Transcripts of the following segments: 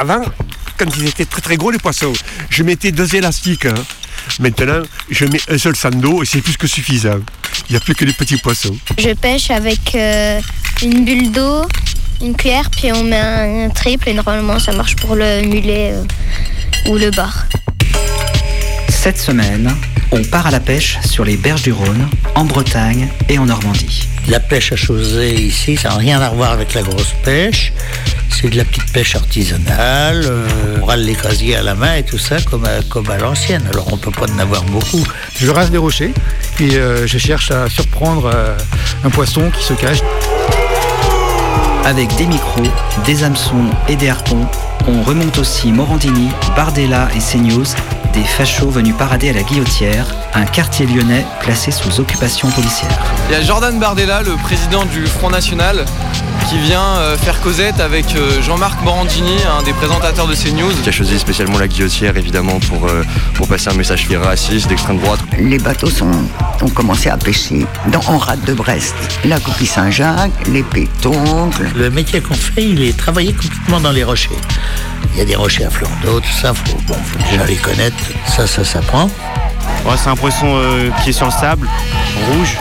Avant, quand ils étaient très très gros les poissons, je mettais deux élastiques. hein. Maintenant, je mets un seul sang d'eau et c'est plus que suffisant. Il n'y a plus que les petits poissons. Je pêche avec euh, une bulle d'eau, une cuillère, puis on met un, un triple et normalement ça marche pour le mulet euh, ou le bar. Cette semaine, on part à la pêche sur les berges du Rhône, en Bretagne et en Normandie. La pêche à chausée ici, ça n'a rien à voir avec la grosse pêche. C'est de la petite pêche artisanale. euh, on râle les casiers à la main et tout ça comme à, comme à l'ancienne. Alors on peut pas en avoir beaucoup. Je rase des rochers, puis euh, je cherche à surprendre euh, un poisson qui se cache. Avec des micros, des hameçons et des harpons, on remonte aussi Morandini, Bardella et CNews, des fachos venus parader à la Guillotière, un quartier lyonnais placé sous occupation policière. Il y a Jordan Bardella, le président du Front National, qui vient euh, faire causette avec euh, Jean-Marc Morandini, un des présentateurs de CNews. qui a choisi spécialement la guillotière évidemment pour, euh, pour passer un message raciste d'extrême droite. Les bateaux sont, ont commencé à pêcher dans en rade de Brest. La coquille Saint-Jacques, les pétoncles. Le métier qu'on fait, il est travailler complètement dans les rochers. Il y a des rochers à flanc d'eau, tout ça, faut, bon, faut déjà les connaître. Ça, ça s'apprend. Ouais, c'est un poisson euh, qui est sur le sable, rouge.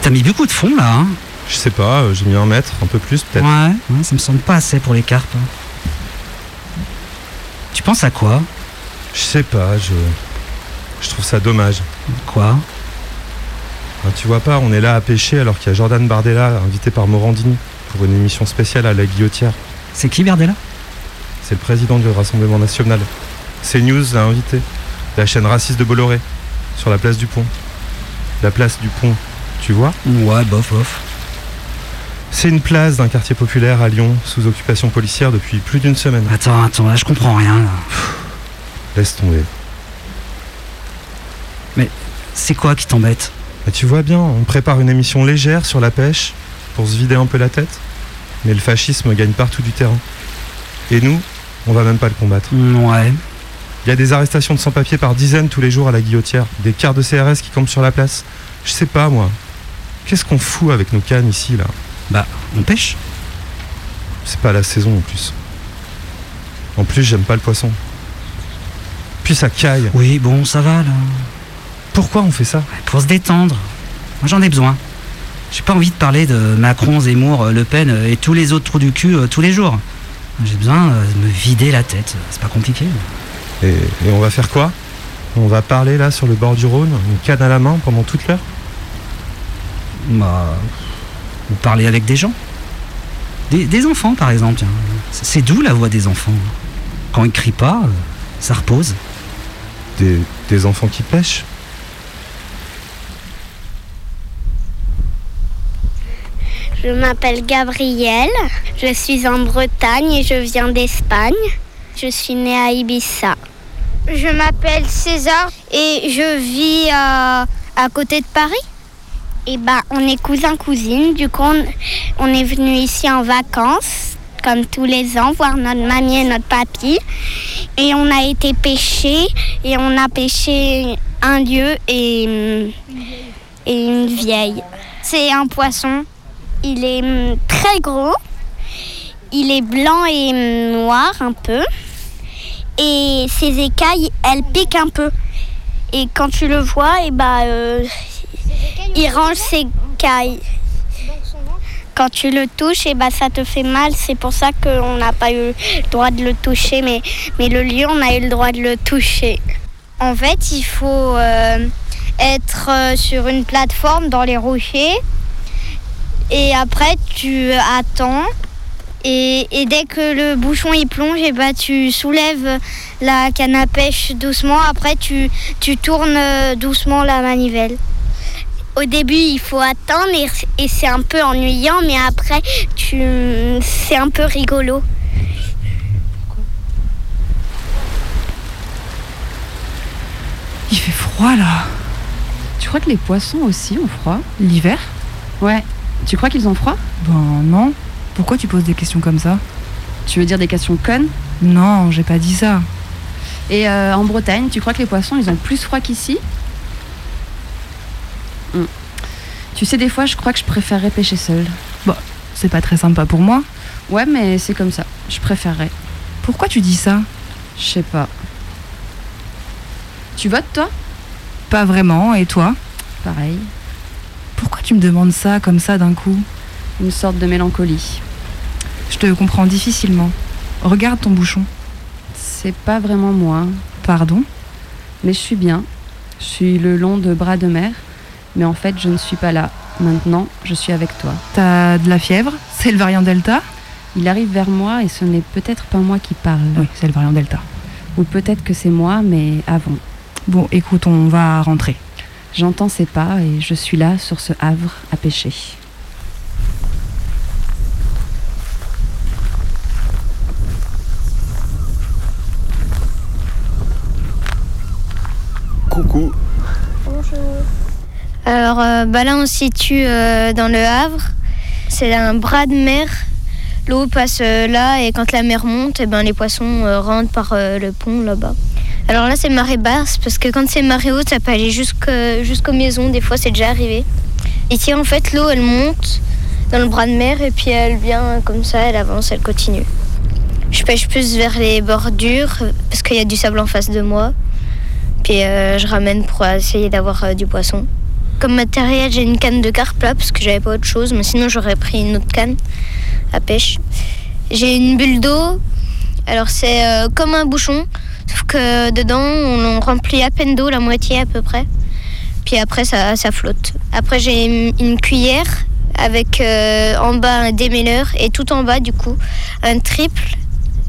T'as mis beaucoup de fond là, hein? Je sais pas, euh, j'ai mis un mètre, un peu plus peut-être. Ouais, ouais, ça me semble pas assez pour les carpes. hein. Tu penses à quoi? Je sais pas, je. Je trouve ça dommage. Quoi? Hein, tu vois pas, on est là à pêcher alors qu'il y a Jordan Bardella, invité par Morandini, pour une émission spéciale à la Guillotière. C'est qui Bardella? C'est le président du Rassemblement National. CNews l'a invité. La chaîne raciste de Bolloré, sur la place du Pont. La place du Pont, tu vois? Ouais, bof, bof. C'est une place d'un quartier populaire à Lyon, sous occupation policière depuis plus d'une semaine. Attends, attends, là je comprends rien. là. Laisse tomber. Mais c'est quoi qui t'embête? Mais tu vois bien, on prépare une émission légère sur la pêche, pour se vider un peu la tête. Mais le fascisme gagne partout du terrain. Et nous, on va même pas le combattre. Ouais. Il y a des arrestations de sans-papiers par dizaines tous les jours à la guillotière, des quarts de CRS qui campent sur la place. Je sais pas moi. Qu'est-ce qu'on fout avec nos cannes ici là? Bah, on pêche. C'est pas la saison en plus. En plus, j'aime pas le poisson. Puis ça caille. Oui, bon, ça va là. Pourquoi on fait ça Pour se détendre. Moi j'en ai besoin. J'ai pas envie de parler de Macron, Zemmour, Le Pen euh, et tous les autres trous du cul euh, tous les jours. J'ai besoin euh, de me vider la tête. C'est pas compliqué. Et, et on va faire quoi? On va parler là sur le bord du Rhône, une canne à la main pendant toute l'heure? Bah. Ou parler avec des gens. Des, des enfants par exemple. C'est doux la voix des enfants. Quand ils crient pas, euh, ça repose. des, des enfants qui pêchent Je m'appelle Gabrielle, je suis en Bretagne et je viens d'Espagne. Je suis née à Ibiza. Je m'appelle César et je vis à côté de Paris. Et ben, on est cousins-cousines, du coup on, est venu ici en vacances, comme tous les ans, voir notre mamie et notre papy. Et on a été pêcher et on a pêché un lieu et, une vieille. C'est un poisson il est hum, très gros. Il est blanc et hum, noir un peu. et ses écailles, elles piquent un peu. Et quand tu le vois, et bah, euh, il range ses écailles. Quand tu le touches, et bah, ça te fait mal. C'est pour ça qu'on n'a pas eu le droit de le toucher. Mais, le lion, on a eu le droit de le toucher. En fait, il faut euh, être euh, sur une plateforme dans les rochers. Et après, tu attends. Et, dès que le bouchon il plonge, et bah, tu soulèves la canne à pêche doucement. Après, tu, tu tournes euh, doucement la manivelle. Au début, il faut attendre et, et c'est un peu ennuyant, mais après, tu, c'est un peu rigolo. Il fait froid là. Tu crois que les poissons aussi ont froid? L'hiver? Ouais. Tu crois qu'ils ont froid? Ben non. Pourquoi tu poses des questions comme ça? Tu veux dire des questions connes? Non, j'ai pas dit ça. Et euh, en Bretagne, tu crois que les poissons, ils ont plus froid qu'ici? Tu sais, des fois, je crois que je préférerais pêcher seule. Bon, c'est pas très sympa pour moi. Ouais, mais c'est comme ça. Je préférerais. Pourquoi tu dis ça? Je sais pas. Tu votes, toi? Pas vraiment, et toi? Pareil. Pourquoi tu me demandes ça comme ça d'un coup? Une sorte de mélancolie. Je te comprends difficilement. Regarde ton bouchon. C'est pas vraiment moi. Pardon? Mais je suis bien. Je suis le long de bras de mer. Mais en fait, je ne suis pas là. Maintenant, je suis avec toi. T'as de la fièvre? C'est le variant Delta? Il arrive vers moi et ce n'est peut-être pas moi qui parle. Oui, c'est le variant Delta. Ou peut-être que c'est moi, mais avant. Bon, écoute, on va rentrer. J'entends ses pas et je suis là sur ce havre à pêcher. Coucou. Alors euh, bah là, on se situe euh, dans le Havre. C'est un bras de mer. L'eau passe euh, là et quand la mer monte, eh ben, les poissons rentrent par le pont là-bas. Alors là, c'est marée basse parce que quand c'est marée haute, ça peut aller jusqu'aux maisons. Des fois, c'est déjà arrivé. Ici, en fait, l'eau, elle monte dans le bras de mer et puis elle vient comme ça, elle avance, elle continue. Je pêche plus vers les bordures parce qu'il y a du sable en face de moi. Puis je ramène pour essayer d'avoir du poisson. Comme matériel, j'ai une canne de carpe là parce que j'avais pas autre chose, mais sinon j'aurais pris une autre canne à pêche. J'ai une bulle d'eau. Alors c'est euh, comme un bouchon, sauf que dedans on remplit à peine d'eau, la moitié à peu près. Puis après ça, flotte. Après j'ai une, cuillère avec euh, en bas un démêleur et tout en bas du coup un triple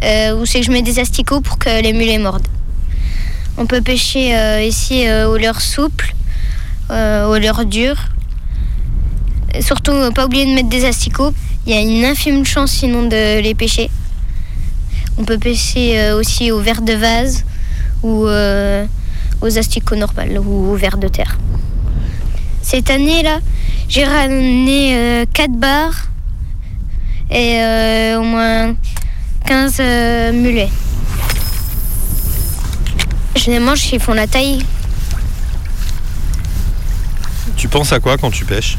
euh, où c'est que je mets des asticots pour que les mulets mordent. On peut pêcher ici au leurre souple, euh, au leurre dur. Et surtout, euh, pas oublier de mettre des asticots. Il y a une infime chance sinon de les pêcher. On peut pêcher euh, aussi au verre de vase ou aux asticots normales ou au verre de terre. Cette année-là, j'ai ramené 4 bars et au moins 15 euh, mulets. Généralement, ils font la taille. Tu penses à quoi quand tu pêches?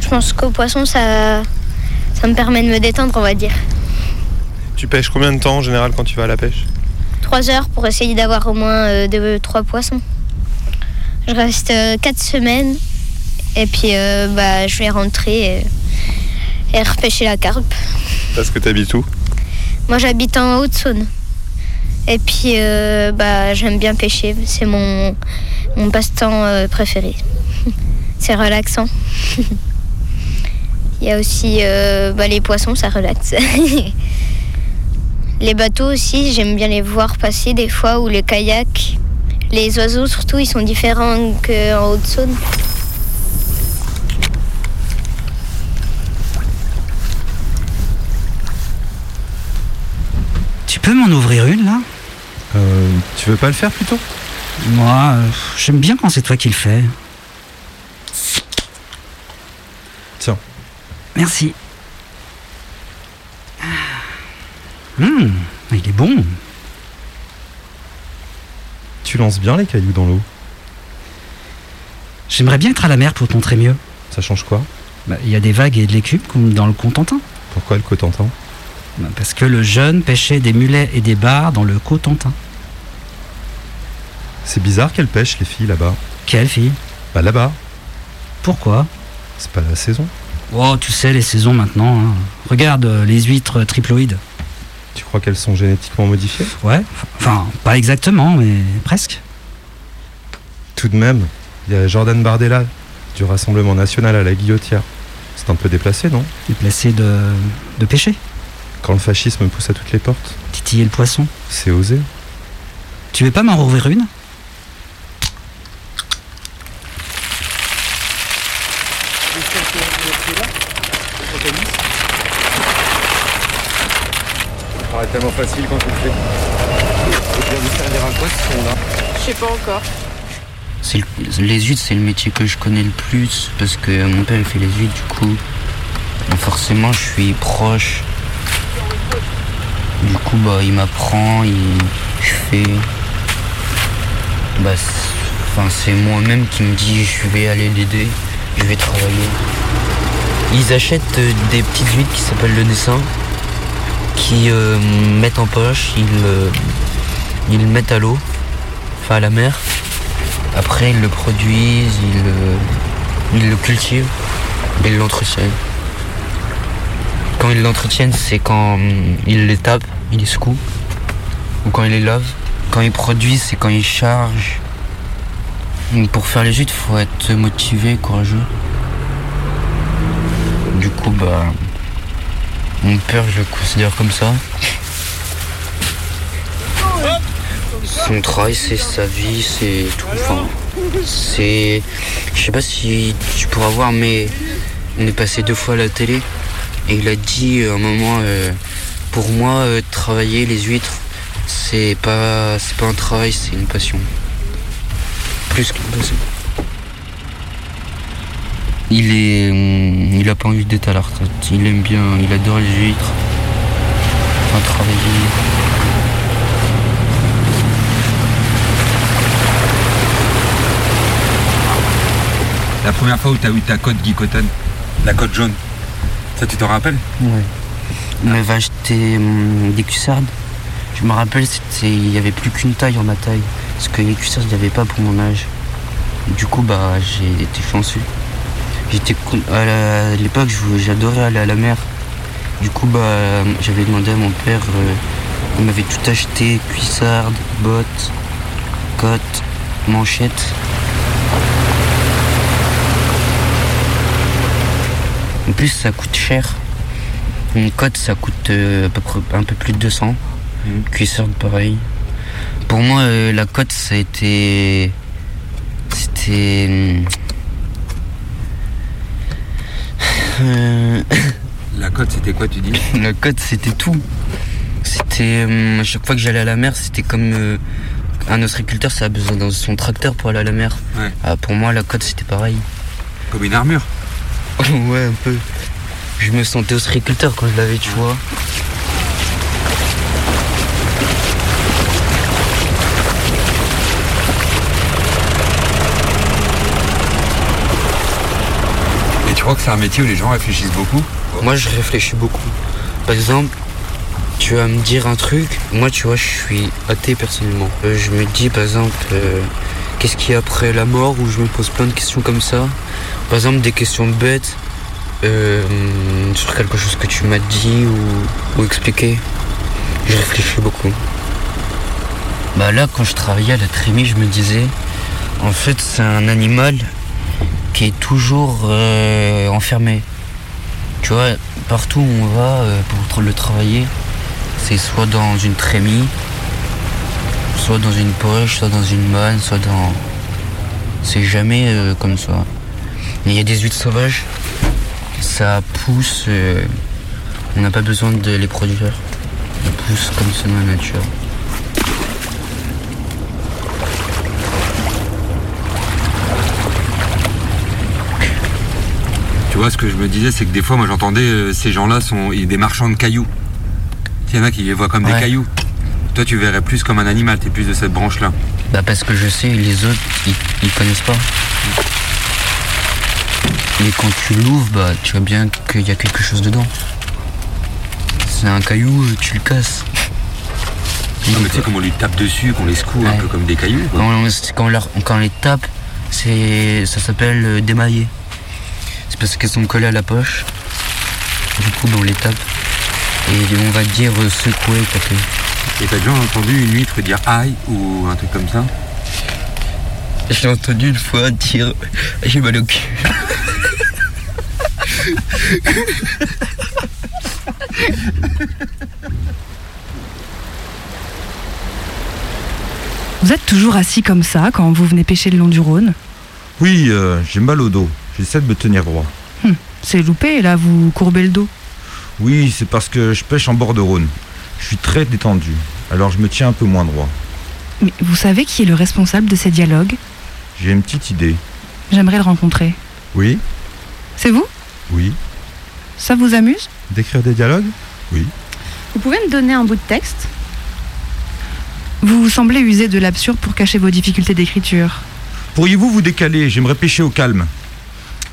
Je pense qu'au poisson, ça, ça me permet de me détendre, on va dire. Tu pêches combien de temps en général quand tu vas à la pêche? 3 heures pour essayer d'avoir au moins euh, deux, trois poissons. Je reste 4 semaines et puis euh, bah, je vais rentrer et, et repêcher la carpe. Parce que t'habites où? Moi, j'habite en Haute-Saône. Et puis, euh, bah, j'aime bien pêcher. C'est mon, mon passe-temps euh, préféré. C'est relaxant. Il y a aussi euh, bah, les poissons, ça relaxe. les bateaux aussi, j'aime bien les voir passer des fois, ou les kayaks. Les oiseaux, surtout, ils sont différents qu'en Haute-Saône. Tu peux m'en ouvrir une là? Euh, tu veux pas le faire plutôt? Moi, euh, j'aime bien quand c'est toi qui le fais. Tiens. Merci. Hum, il est bon. Tu lances bien les cailloux dans l'eau. J'aimerais bien être à la mer pour te montrer mieux. Ça change quoi? Bah, Il y a des vagues et de l'écume comme dans le Contentin. Pourquoi le Cotentin? Bah, Parce que le jeune pêchait des mulets et des bars dans le Cotentin. C'est bizarre qu'elles pêchent, les filles, là-bas. Quelle fille Bah, là-bas. Pourquoi? C'est pas la saison. Oh, tu sais, les saisons maintenant. hein. Regarde euh, les huîtres triploïdes. Tu crois qu'elles sont génétiquement modifiées? Ouais, enfin, pas exactement, mais presque. Tout de même, il y a Jordan Bardella, du Rassemblement National à la Guillotière. C'est un peu déplacé, non? Déplacé de, de pêcher. Quand le fascisme pousse à toutes les portes. Titiller le poisson. C'est osé. Tu veux pas m'en rouvrir une Ça paraît tellement facile quand tu le fais. Ça bien vous servir à quoi ce son là Je sais pas encore. Le- les huîtres, c'est le métier que je connais le plus parce que mon père il fait les huîtres, du coup, donc forcément, je suis proche. Du coup, bah, il m'apprend, il, je fais. Bah, c'est- enfin, c'est moi-même qui me dis, je vais aller l'aider, je vais travailler. Ils achètent euh, des petites huîtres qui s'appellent le dessin, qui euh, mettent en poche, ils, euh, ils mettent à l'eau, enfin à la mer. Après, ils le produisent, ils ils le cultivent, ils l'entretiennent. Quand ils l'entretiennent, c'est quand hum, ils les tapent, ils les secouent, ou quand ils les lavent. Quand ils produisent, c'est quand ils chargent. Pour faire les huîtres, faut être motivé, courageux. Du coup, bah, mon père, je le considère comme ça. Son travail, c'est sa vie, c'est tout. Enfin, c'est. Je sais pas si tu pourras voir, mais on est passé deux fois à la télé. Et il a dit à un moment euh, Pour moi, euh, travailler les huîtres, c'est pas, c'est pas un travail, c'est une passion. Plus qu'une passion. Il est. hum, Il a pas envie d'être à la retraite. Il aime bien, il adore les huîtres. Enfin, travailler. La première fois où t'as eu ta cote Guy Cotton, la cote jaune, ça tu t'en rappelles Ouais. Il m'avait acheté hum, des cuissardes. Je me rappelle, c'était, il n'y avait plus qu'une taille en ma taille. Parce que les cuissardes, il n'y avait pas pour mon âge. Du coup, bah, j'ai été chanceux. J'étais, à l'époque, j'adorais aller à la mer. Du coup, bah, j'avais demandé à mon père, euh, il m'avait tout acheté, cuissardes, bottes, cottes, manchettes. En plus, ça coûte cher. Une cote, ça coûte euh, à peu près un peu plus de 200. Une cuissard, pareil. Pour moi, euh, la cote, ça a été. C'était. Euh, La cote c'était quoi tu dis? La cote, c'était tout. C'était. euh, à chaque fois que j'allais à la mer, c'était comme. euh, un ostréiculteur, ça a besoin de son tracteur pour aller à la mer. Ouais. Ah, pour moi, la cote, c'était pareil. Comme une armure? ouais, un peu. Je me sentais ostréiculteur quand je l'avais, tu vois. Tu crois que c'est un métier où les gens réfléchissent beaucoup Moi, je réfléchis beaucoup. Par exemple, tu vas me dire un truc. Moi, tu vois, je suis athée personnellement. Euh, je me dis, par exemple, euh, qu'est-ce qu'il y a après la mort Ou je me pose plein de questions comme ça. Par exemple, des questions bêtes euh, sur quelque chose que tu m'as dit ou, ou expliqué. Je réfléchis beaucoup. Bah là, quand je travaillais à la trémie, je me disais, en fait, c'est un animal qui est toujours euh, enfermé. Tu vois, partout où on va euh, pour le travailler, c'est soit dans une trémie, soit dans une poche, soit dans une manne, soit dans. C'est jamais euh, comme ça. Il y a des huîtres sauvages, ça pousse, on n'a pas besoin de les produire. Ça pousse comme ça dans la nature. Tu vois, ce que je me disais, c'est que des fois, moi j'entendais euh, ces gens-là sont des marchands de cailloux. Il y en a qui les voient comme des cailloux. Toi, tu verrais plus comme un animal, t'es plus de cette branche-là. Bah parce que je sais, les autres, ils, ils connaissent pas. Mais quand tu l'ouvres, bah tu vois bien qu'il y a quelque chose dedans. c'est un caillou, tu le casses. Non, mais tu sais comment on lui tape dessus, qu'on les secoue un peu comme des cailloux. quoi. Quand on, quand on leur- quand on les tape, ça s'appelle euh, démailler. Parce qu'elles sont collées à la poche. Du coup, ben, on les tape. Et on va dire euh, secouer, taper. Et t'as déjà entendu une huître dire aïe ou un truc comme ça? J'ai entendu une fois dire j'ai mal au cul. Vous êtes toujours assis comme ça quand vous venez pêcher le long du Rhône? Oui, euh, j'ai mal au dos. J'essaie de me tenir droit. Hum, C'est loupé, là, vous courbez le dos. Oui, c'est parce que je pêche en bord de Rhône. Je suis très détendu. Alors je me tiens un peu moins droit. Mais vous savez qui est le responsable de ces dialogues? J'ai une petite idée. J'aimerais le rencontrer. Oui C'est vous? Oui. Ça vous amuse? D'écrire des dialogues? Oui. Vous pouvez me donner un bout de texte? Vous semblez user de l'absurde pour cacher vos difficultés d'écriture. Pourriez-vous vous décaler? J'aimerais pêcher au calme.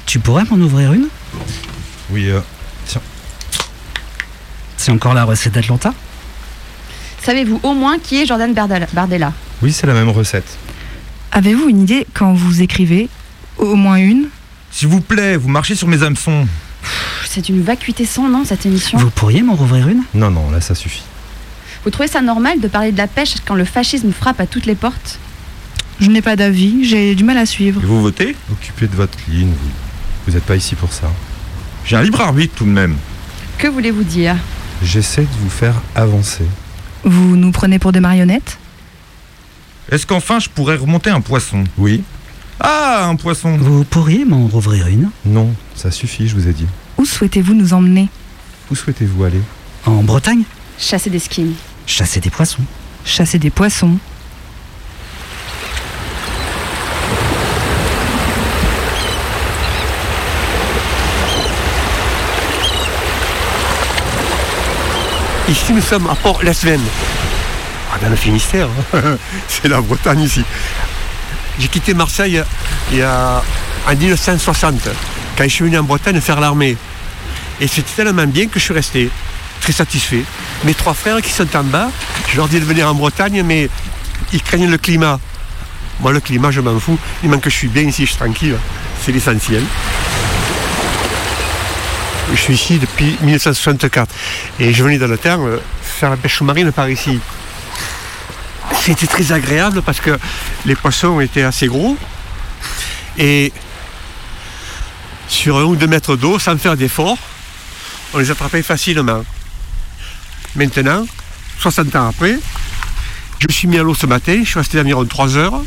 Tu pourrais m'en ouvrir une? Oui, euh, Tiens. C'est encore la recette d'Atlanta? Savez-vous au moins qui est Jordan Bardella- Oui, c'est la même recette. Avez-vous une idée quand vous écrivez Au moins une? S'il vous plaît, vous marchez sur mes hameçons. C'est une vacuité sans nom cette émission. Vous pourriez m'en rouvrir une? Non, non, là ça suffit. Vous trouvez ça normal de parler de la pêche quand le fascisme frappe à toutes les portes? Je n'ai pas d'avis, j'ai du mal à suivre. Et vous votez? Occupez de votre ligne, vous. Vous n'êtes pas ici pour ça. J'ai un libre arbitre tout de même. Que voulez-vous dire? J'essaie de vous faire avancer. Vous nous prenez pour des marionnettes? Est-ce qu'enfin je pourrais remonter un poisson? Oui Ah, un poisson Vous pourriez m'en rouvrir une? Non, ça suffit, je vous ai dit. Où souhaitez-vous nous emmener? Où souhaitez-vous aller? En Bretagne? Chasser des skins. Chasser des poissons. Chasser des poissons. Ici, nous sommes à Port-Lesven. Ah, dans le Finistère. hein. C'est la Bretagne ici. J'ai quitté Marseille il y a, en 1960, quand je suis venu en Bretagne faire l'armée. Et c'était tellement bien que je suis resté très satisfait. Mes trois frères qui sont en bas, je leur dis de venir en Bretagne, mais ils craignent le climat. Moi, le climat, je m'en fous. Il manque que je suis bien ici, je suis tranquille. C'est l'essentiel. Je suis ici depuis 1964 et je venais dans le temps euh, faire la pêche sous-marine par ici. C'était très agréable parce que les poissons étaient assez gros et sur un ou deux mètres d'eau, sans faire d'effort, on les attrapait facilement. Maintenant, 60 ans après, je suis mis à l'eau ce matin, je suis resté environ 3 heures,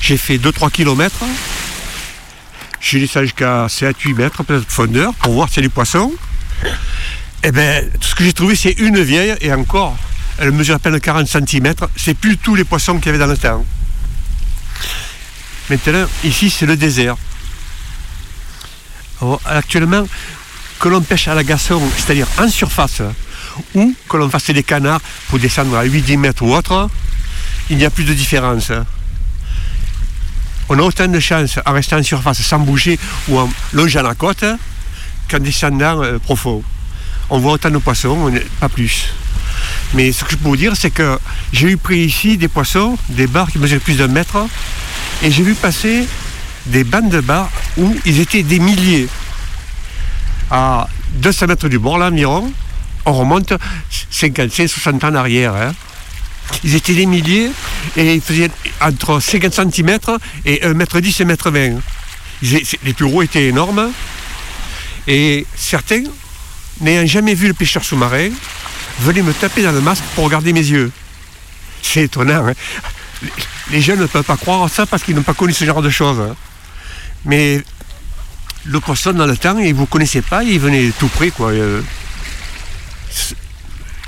j'ai fait 2-3 kilomètres, j'ai descendu jusqu'à 7-8 mètres de profondeur pour voir s'il y a des poissons. Eh bien, tout ce que j'ai trouvé, c'est une vieille, et encore, elle mesure à peine 40 cm. C'est plus tous les poissons qu'il y avait dans le temps. Maintenant, ici, c'est le désert. Actuellement, que l'on pêche à la gasson, c'est-à-dire en surface, ou que l'on fasse des canards pour descendre à 8-10 mètres ou autre, il n'y a plus de différence. On a autant de chance en restant en surface sans bouger ou en longeant la côte qu'en descendant euh, profond. On voit autant de poissons, pas plus. Mais ce que je peux vous dire, c'est que j'ai eu pris ici des poissons, des bars qui mesuraient plus d'un mètre, et j'ai vu passer des bandes de bars où ils étaient des milliers. À 200 mètres du bord, là, environ, on remonte 55, 60 ans en arrière. hein. Ils étaient des milliers et ils faisaient entre 50 cm et 1m10 et 1m20. Ils é- Les plus gros étaient énormes et certains, n'ayant jamais vu le pêcheur sous-marin, venaient me taper dans le masque pour regarder mes yeux. C'est étonnant. hein. Les- jeunes ne peuvent pas croire ça parce qu'ils n'ont pas connu ce genre de choses. hein. Mais le poisson dans le temps, ils ne vous connaissaient pas, ils venaient tout près. Quoi.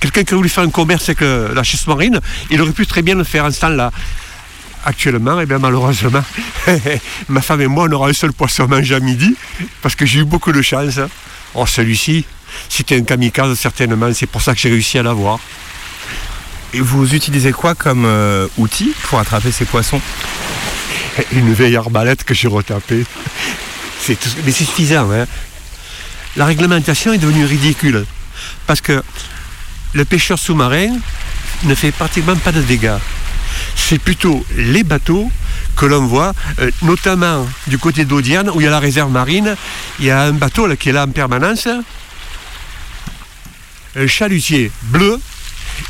Quelqu'un qui a voulu faire un commerce avec la chasse marine, il aurait pu très bien le faire en ce temps-là. Actuellement, eh bien, malheureusement, ma femme et moi, on aura un seul poisson à manger à midi, parce que j'ai eu beaucoup de chance. Or, celui-ci, c'était un kamikaze, certainement, c'est pour ça que j'ai réussi à l'avoir. Et vous utilisez quoi comme euh, outil pour attraper ces poissons? Une vieille arbalète que j'ai retapée. C'est tout- Mais c'est suffisant. hein. La réglementation est devenue ridicule. Parce que le pêcheur sous-marin ne fait pratiquement pas de dégâts. C'est plutôt les bateaux que l'on voit, euh, notamment du côté d'Audiane, où il y a la réserve marine. Il y a un bateau qui est là en permanence, un chalutier bleu.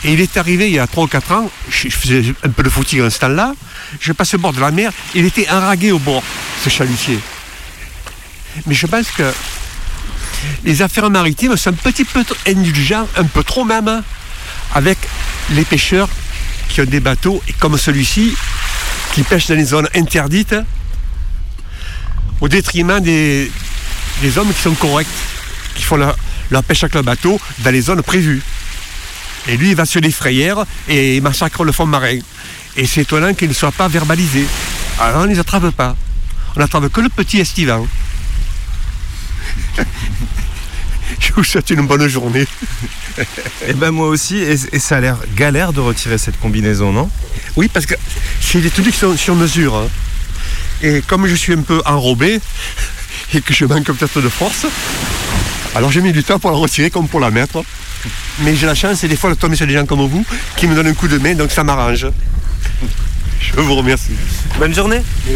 Et il est arrivé il y a 3 ou 4 ans, je je faisais un peu de footing en ce temps-là, je passe au bord de la mer, il était enragué au bord, ce chalutier. Mais je pense que les affaires maritimes sont un petit peu indulgents, un peu trop même, avec les pêcheurs qui ont des bateaux, et comme celui-ci, qui pêchent dans les zones interdites, au détriment des, des hommes qui sont corrects, qui font leur, leur pêche avec le bateau dans les zones prévues. Et lui, il va sur les frayères et il massacre le fond marin. Et c'est étonnant qu'il ne soit pas verbalisé. Alors on ne les attrape pas. On n'attrape que le petit estivant. Je vous souhaite une bonne journée. Et ben moi aussi, et, et ça a l'air galère de retirer cette combinaison, non? Oui, parce que c'est des trucs qui sont sur mesure. hein. Et comme je suis un peu enrobé et que je manque peut-être de force, alors j'ai mis du temps pour la retirer comme pour la mettre. Mais j'ai la chance et des fois de tomber sur des gens comme vous qui me donnent un coup de main, donc ça m'arrange. Je vous remercie. Bonne journée. Et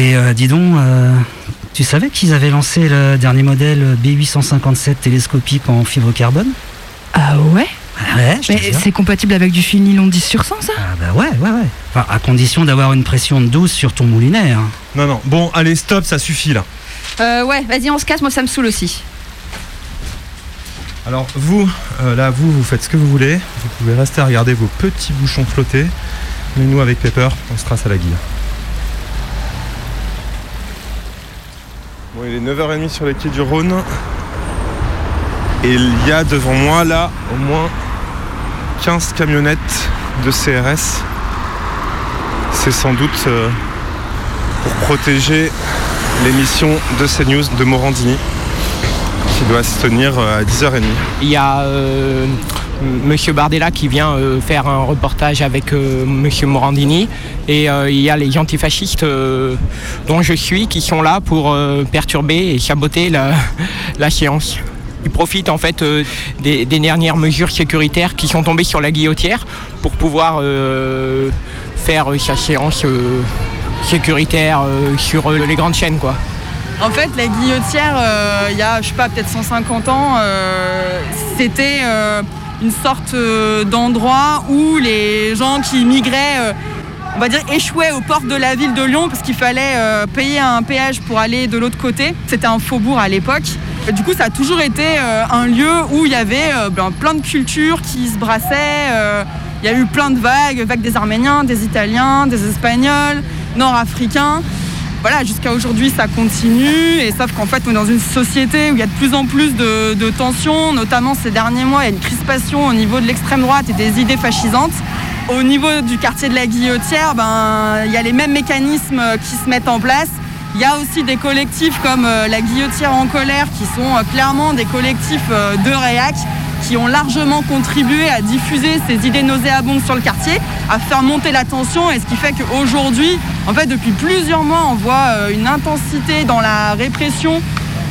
Et euh, dis donc, euh, tu savais qu'ils avaient lancé le dernier modèle B857 télescopique en fibre carbone? Ah ouais? Ah ouais, je te Mais c'est compatible avec du fil nylon 10 sur 100 ça? Ah bah ouais, ouais, ouais. Enfin, à condition d'avoir une pression de 12 sur ton moulinet. hein. Non, non. Bon, allez, stop, ça suffit là. Euh, ouais, vas-y, on se casse, moi ça me saoule aussi. Alors vous, euh, là, vous, vous faites ce que vous voulez. Vous pouvez rester à regarder vos petits bouchons flotter. Mais nous, avec Pepper, on se trace à la guille. Il est 9h30 sur les quais du Rhône. Et il y a devant moi, là, au moins 15 camionnettes de CRS. C'est sans doute euh, pour protéger l'émission de CNews de Morandini qui doit se tenir euh, à 10h30. Il y a euh, Monsieur Bardella qui vient euh, faire un reportage avec euh, Monsieur Morandini et euh, il y a les antifascistes dont je suis qui sont là pour perturber et saboter la, la séance. Ils profitent en fait des, dernières mesures sécuritaires qui sont tombées sur la guillotière pour pouvoir faire sa séance sécuritaire sur les grandes chaînes. En fait, la guillotière, il y a, je sais pas, peut-être 150 ans, c'était une sorte euh, d'endroit où les gens qui migraient, euh, on va dire, échouaient aux portes de la ville de Lyon parce qu'il fallait euh, payer un péage pour aller de l'autre côté. C'était un faubourg à l'époque. Du coup, ça a toujours été un lieu où il y avait ben, plein de cultures qui se brassaient. Il y a eu plein de vagues, vagues des Arméniens, des Italiens, des Espagnols, Nord-Africains voilà, jusqu'à aujourd'hui, ça continue. Et sauf qu'en fait, on est dans une société où il y a de plus en plus de, tensions, notamment ces derniers mois, il y a une crispation au niveau de l'extrême droite et des idées fascisantes. Au niveau du quartier de la Guillotière, ben, il y a les mêmes mécanismes qui se mettent en place. Il y a aussi des collectifs comme euh, la Guillotière en colère, qui sont euh, clairement des collectifs euh, de réac, qui ont largement contribué à diffuser ces idées nauséabondes sur le quartier, à faire monter la tension, et ce qui fait qu'aujourd'hui, en fait, depuis plusieurs mois, on voit euh, une intensité dans la répression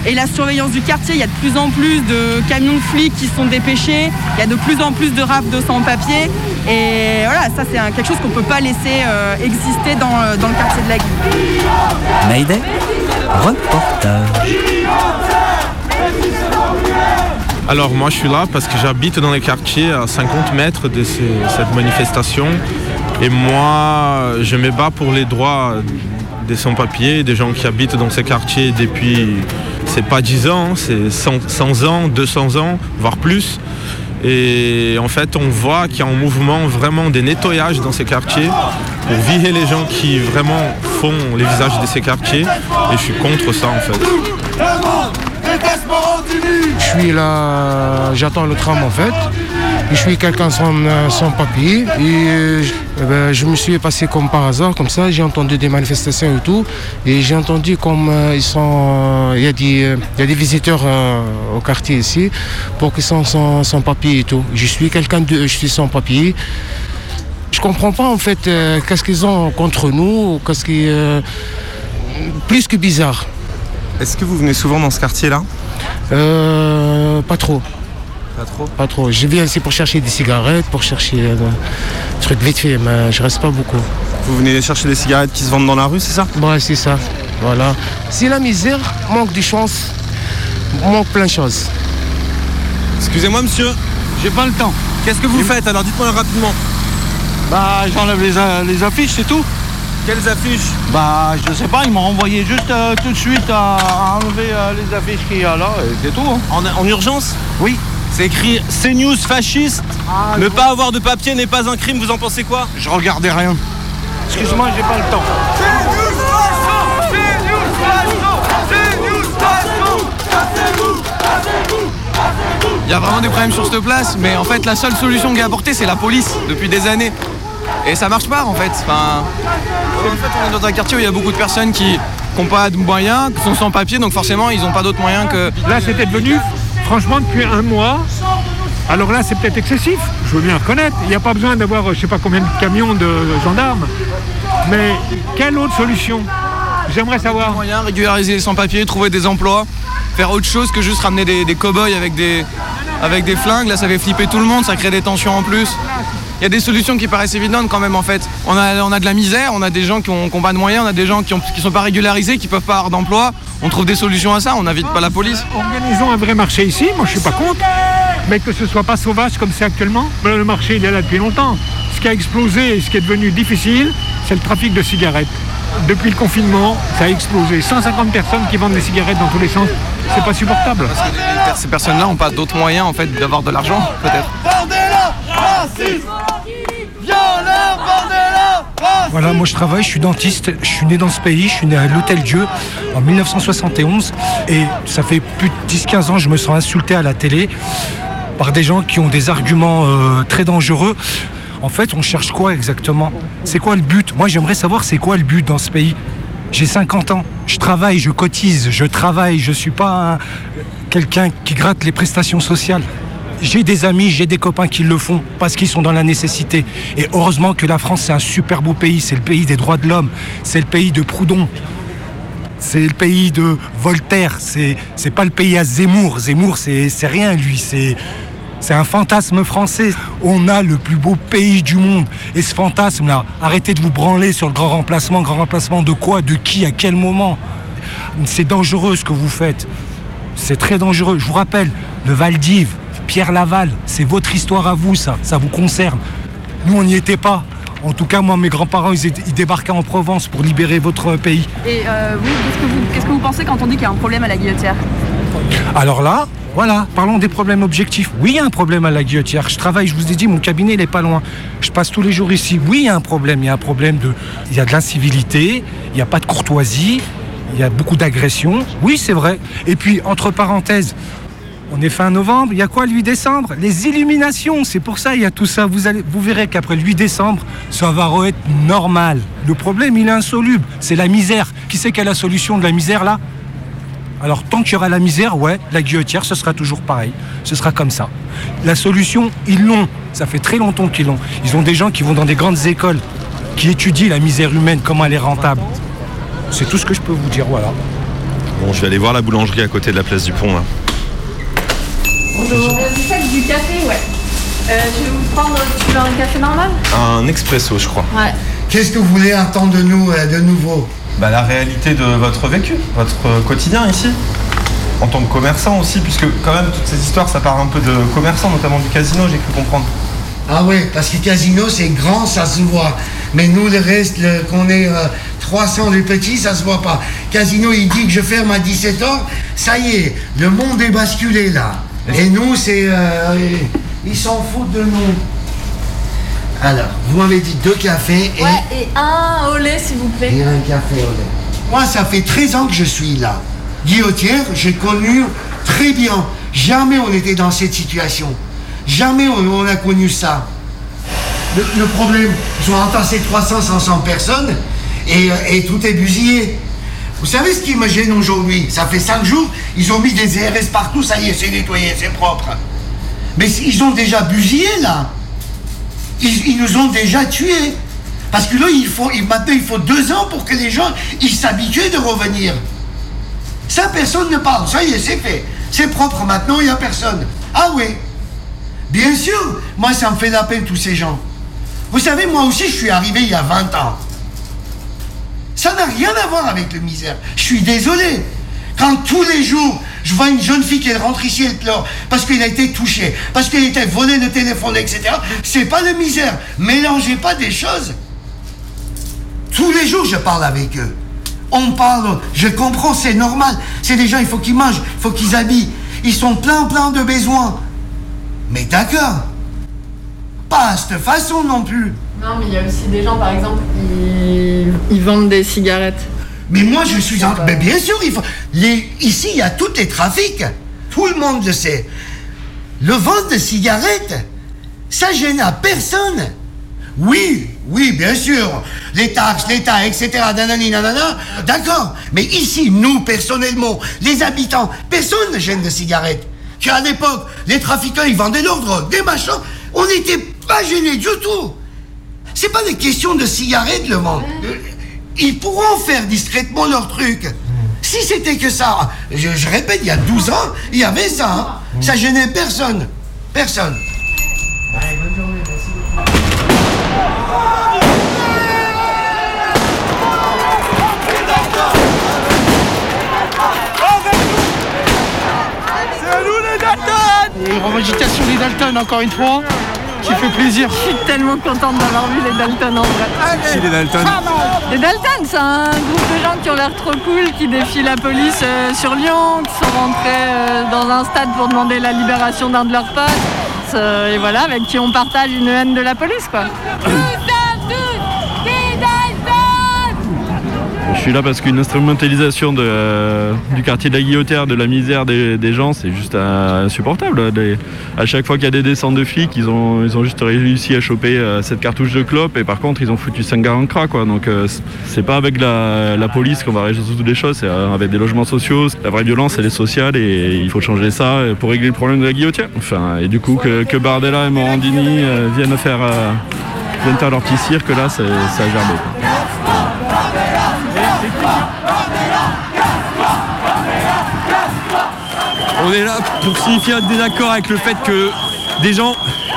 et la surveillance du quartier. Il y a de plus en plus de camions de flics qui sont dépêchés, il y a de plus en plus de rafles de sans-papiers, et voilà, ça c'est quelque chose qu'on ne peut pas laisser euh, exister dans, euh, dans le quartier de la Guille. Mayday Reportage. Alors moi je suis là parce que j'habite dans les quartiers à 50 mètres de cette manifestation et moi je me bats pour les droits des sans-papiers, des gens qui habitent dans ces quartiers depuis, c'est pas 10 ans, c'est 100, 100 ans, 200 ans, voire plus. Et en fait on voit qu'il y a un mouvement vraiment des nettoyages dans ces quartiers pour virer les gens qui vraiment font les visages de ces quartiers et je suis contre ça en fait. Je suis là, j'attends le tram en fait. Je suis quelqu'un sans, sans papier et je, eh ben, je me suis passé comme par hasard, comme ça. J'ai entendu des manifestations et tout. Et j'ai entendu comme euh, ils sont, il y, a des, il y a des visiteurs euh, au quartier ici pour qu'ils sont sans, sans papier et tout. Je suis quelqu'un de, je suis sans papier. Je comprends pas en fait euh, qu'est-ce qu'ils ont contre nous, ou qu'est-ce qui plus que bizarre. Est-ce que vous venez souvent dans ce quartier-là? Euh, pas trop. Pas trop? Pas trop. Je viens ici pour chercher des cigarettes, pour chercher euh, des trucs vite fait, mais je reste pas beaucoup. Vous venez chercher des cigarettes qui se vendent dans la rue, c'est ça? Ouais, c'est ça. Voilà. C'est la misère, manque de chance, manque plein de choses. Excusez-moi monsieur, J'ai pas le temps. qu'est-ce que vous faites Alors? Dites-moi rapidement. Bah, j'enlève les, a- les affiches, c'est tout. Quelles affiches Bah, je sais pas, ils m'ont envoyé juste euh, tout de suite à, à enlever euh, les affiches qu'il y a là, et c'est tout. hein. en, en urgence Oui. C'est écrit CNews fasciste. ne pas avoir de papier n'est pas un crime, vous en pensez quoi? Je regardais rien. Excuse-moi, j'ai pas le temps. Il y a vraiment des problèmes sur cette place, mais en fait la seule solution qui est apportée c'est la police depuis des années. Et ça marche pas en fait. Enfin, en fait on est dans un quartier où il y a beaucoup de personnes qui n'ont pas de moyens, qui sont sans papier, donc forcément ils n'ont pas d'autres moyens que. Là, c'était devenu, franchement, depuis un mois. Alors là, c'est peut-être excessif, je veux bien reconnaître. Il n'y a pas besoin d'avoir, je sais pas combien de camions de gendarmes. Mais quelle autre solution? J'aimerais savoir. moyens, régulariser les sans-papiers, trouver des emplois, faire autre chose que juste ramener des, des cow-boys avec des, avec des flingues. Là, ça fait flipper tout le monde, ça crée des tensions en plus. Il y a des solutions qui paraissent évidentes quand même en fait. On a, on a de la misère, on a des gens qui ont, qui ont pas de moyens, on a des gens qui, ont, qui sont pas régularisés, qui peuvent pas avoir d'emploi. On trouve des solutions à ça, on n'invite pas la police. Organisons un vrai marché ici, moi je suis pas contre. Mais que ce soit pas sauvage comme c'est actuellement. Le marché, il est là depuis longtemps. Ce qui a explosé et ce qui est devenu difficile, c'est le trafic de cigarettes. Depuis le confinement, ça a explosé. 150 personnes qui vendent des cigarettes dans tous les sens. C'est pas supportable. Ces personnes-là n'ont pas d'autres moyens en fait d'avoir de l'argent peut-être. Voilà, moi je travaille, je suis dentiste, je suis né dans ce pays, je suis né à l'Hôtel Dieu en 1971 et ça fait plus de 10-15 ans que je me sens insulté à la télé par des gens qui ont des arguments euh, très dangereux. En fait, on cherche quoi exactement? C'est quoi le but? Moi j'aimerais savoir c'est quoi le but dans ce pays? J'ai 50 ans, je travaille, je cotise, je travaille, je suis pas un- quelqu'un qui gratte les prestations sociales. J'ai des amis, j'ai des copains qui le font parce qu'ils sont dans la nécessité. Et heureusement que la France, c'est un super beau pays. C'est le pays des droits de l'homme. C'est le pays de Proudhon. C'est le pays de Voltaire. C'est, pas le pays à Zemmour. Zemmour, c'est, c'est rien, lui. C'est, c'est un fantasme français. On a le plus beau pays du monde. Et ce fantasme-là, arrêtez de vous branler sur le grand remplacement. Grand remplacement de quoi? De qui? À quel moment? C'est dangereux ce que vous faites. C'est très dangereux. Je vous rappelle, le Valdiv, Pierre Laval, c'est votre histoire à vous, ça. Ça vous concerne. Nous, on n'y était pas. En tout cas, moi, mes grands-parents, ils, débarquaient en Provence pour libérer votre pays. Et euh, vous, qu'est-ce que vous, qu'est-ce que vous pensez quand on dit qu'il y a un problème à la guillotière? Alors là, voilà, parlons des problèmes objectifs. Oui, il y a un problème à la guillotière. Je travaille, je vous ai dit, mon cabinet, il n'est pas loin. Je passe tous les jours ici. Oui, il y a un problème. Il y a un problème de. Il y a de l'incivilité, il n'y a pas de courtoisie, il y a beaucoup d'agression. Oui, c'est vrai. Et puis, entre parenthèses, on est fin novembre, il y a quoi le 8 décembre? Les illuminations, c'est pour ça il y a tout ça. Vous, vous verrez qu'après le 8 décembre, ça va être normal. Le problème, il est insoluble, c'est la misère. Qui c'est qui a la solution de la misère là? Alors tant qu'il y aura la misère, ouais, la guillotière, ce sera toujours pareil. Ce sera comme ça. La solution, ils l'ont. Ça fait très longtemps qu'ils l'ont. Ils ont des gens qui vont dans des grandes écoles, qui étudient la misère humaine, comment elle est rentable. C'est tout ce que je peux vous dire, voilà. Bon, je vais aller voir la boulangerie à côté de la place du pont. Bonjour. vous faites du café, ouais. Euh, je vais vous prendre, tu veux un café normal? Un expresso, je crois. Ouais. Qu'est-ce que vous voulez entendre de nous euh, de nouveau? Bah, la réalité de votre vécu, votre euh, quotidien ici. En tant que commerçant aussi, puisque quand même toutes ces histoires, ça part un peu de commerçants, notamment du casino, j'ai cru comprendre. Ah oui, parce que casino c'est grand, ça se voit. Mais nous, le reste, le- qu'on est euh, 300 de petits, ça se voit pas. Casino, il dit que je ferme à 17 ans, ça y est, le monde est basculé là. Et nous, c'est. euh, ils s'en foutent de nous. Alors, vous m'avez dit deux cafés et, Ouais, et un au lait, s'il vous plaît. et un café au lait. Moi, ça fait 13 ans que je suis là. Guillotière, j'ai connu très bien. Jamais on était dans cette situation. Jamais on, on a connu ça. Le, le problème, ils ont entassé 300, 500 personnes et, euh, et tout est busillé. Vous savez ce qui me gêne aujourd'hui? Ça fait 5 jours, ils ont mis des ERS partout, ça y est, c'est nettoyé, c'est propre. Mais ils ont déjà busillé là. Ils, nous ont déjà tués. Parce que là, il faut, maintenant, il faut deux ans pour que les gens s'habituent de revenir. Ça, personne ne parle. Ça y est, c'est fait. C'est propre maintenant, il n'y a personne. Ah oui. Bien sûr, moi, ça me fait la peine, tous ces gens. Vous savez, moi aussi, je suis arrivé il y a 20 ans. Ça n'a rien à voir avec le misère. Je suis désolé. Quand tous les jours, je vois une jeune fille qui rentre ici, elle pleure parce qu'elle a été touchée, parce qu'elle a été volée le téléphone, etc. C'est pas le misère. Mélangez pas des choses. Tous les jours, je parle avec eux. On parle, je comprends, c'est normal. C'est des gens, il faut qu'ils mangent, il faut qu'ils habillent. Ils sont plein, plein de besoins. Mais d'accord. Pas à cette façon non plus. Non, mais il y a aussi des gens, par exemple, ils, ils vendent des cigarettes. Mais moi, je suis en... Mais bien sûr, il faut... les... ici, il y a tous les trafics. Tout le monde le sait. Le vente de cigarettes, ça gêne à personne. Oui, oui, bien sûr. Les taxes, l'État, etc. Nanani, nanana. D'accord. Mais ici, nous, personnellement, les habitants, personne ne gêne de cigarettes. Qu'à l'époque, les trafiquants, ils vendaient l'ordre, des machins. On n'était pas gênés du tout. C'est pas des questions de cigarettes, le monde. Euh, Ils pourront faire discrètement leur truc. Si c'était que ça, je, répète, il y a 12 ans, il y avait ça. hein. Ça gênait personne. Personne. C'est nous les Dalton des Dalton encore une fois, qui fait plaisir. Je suis tellement contente d'avoir vu les Dalton en vrai. Si, les Dalton Les Dalton, c'est un groupe de gens qui ont l'air trop cool, qui défient la police euh, sur Lyon, qui sont rentrés euh, dans un stade pour demander la libération d'un de leurs potes. euh, et voilà, avec qui on partage une haine de la police, quoi. Je suis là parce qu'une instrumentalisation euh, du quartier de la Guillotière, de la misère des, gens, c'est juste insupportable. Des- à chaque fois qu'il y a des descentes de flics, ils ont, ils ont juste réussi à choper euh, cette cartouche de clope et par contre ils ont foutu 5 gars en cras. Quoi. Donc euh, c'est- pas avec la, police qu'on va résoudre les choses, c'est avec des logements sociaux. La vraie violence elle est sociale et il faut changer ça pour régler le problème de la Guillotière. Enfin, et du coup que, Bardella et Morandini viennent faire, viennent faire leur petit cirque là, gerber, quoi. On est là pour signifier un désaccord avec le fait que des gens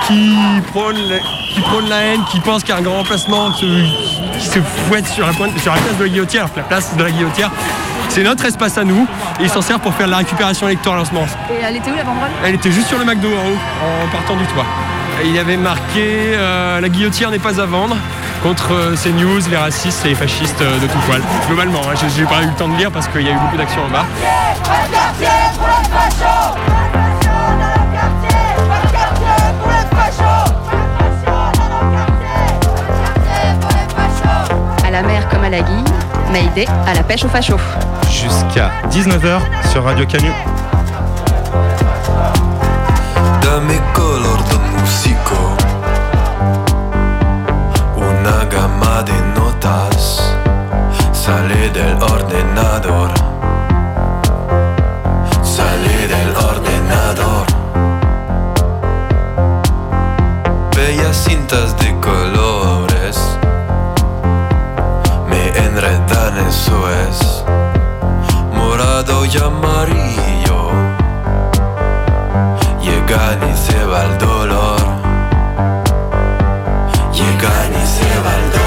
qui prônent, la- qui prônent la haine, qui pensent qu'il y a un grand remplacement, qui se, qui se fouettent sur la, pointe- sur la place de la guillotière, alors que la place de la guillotière, c'est notre espace à nous et ils s'en servent pour faire de la récupération électorale en ce moment. Et elle était où la banderole? Elle était juste sur le McDo en haut, en partant du toit. Et il y avait marqué euh, La guillotière n'est pas à vendre contre euh, ces news, les racistes et les fascistes euh, de tout poil. Globalement, hein, j'ai pas eu le temps de lire parce qu'il y a eu beaucoup d'actions en bas. À la mer comme à la guille, Mayday à la pêche au facho. Jusqu'à 19h sur Radio Canu. Dame color de músico De notas Sale del ordenador Sale del ordenador Bellas cintas de colores Me enredan eso es Morado y amarillo Llegan y se va el dolor. Llegan y se va el dolor.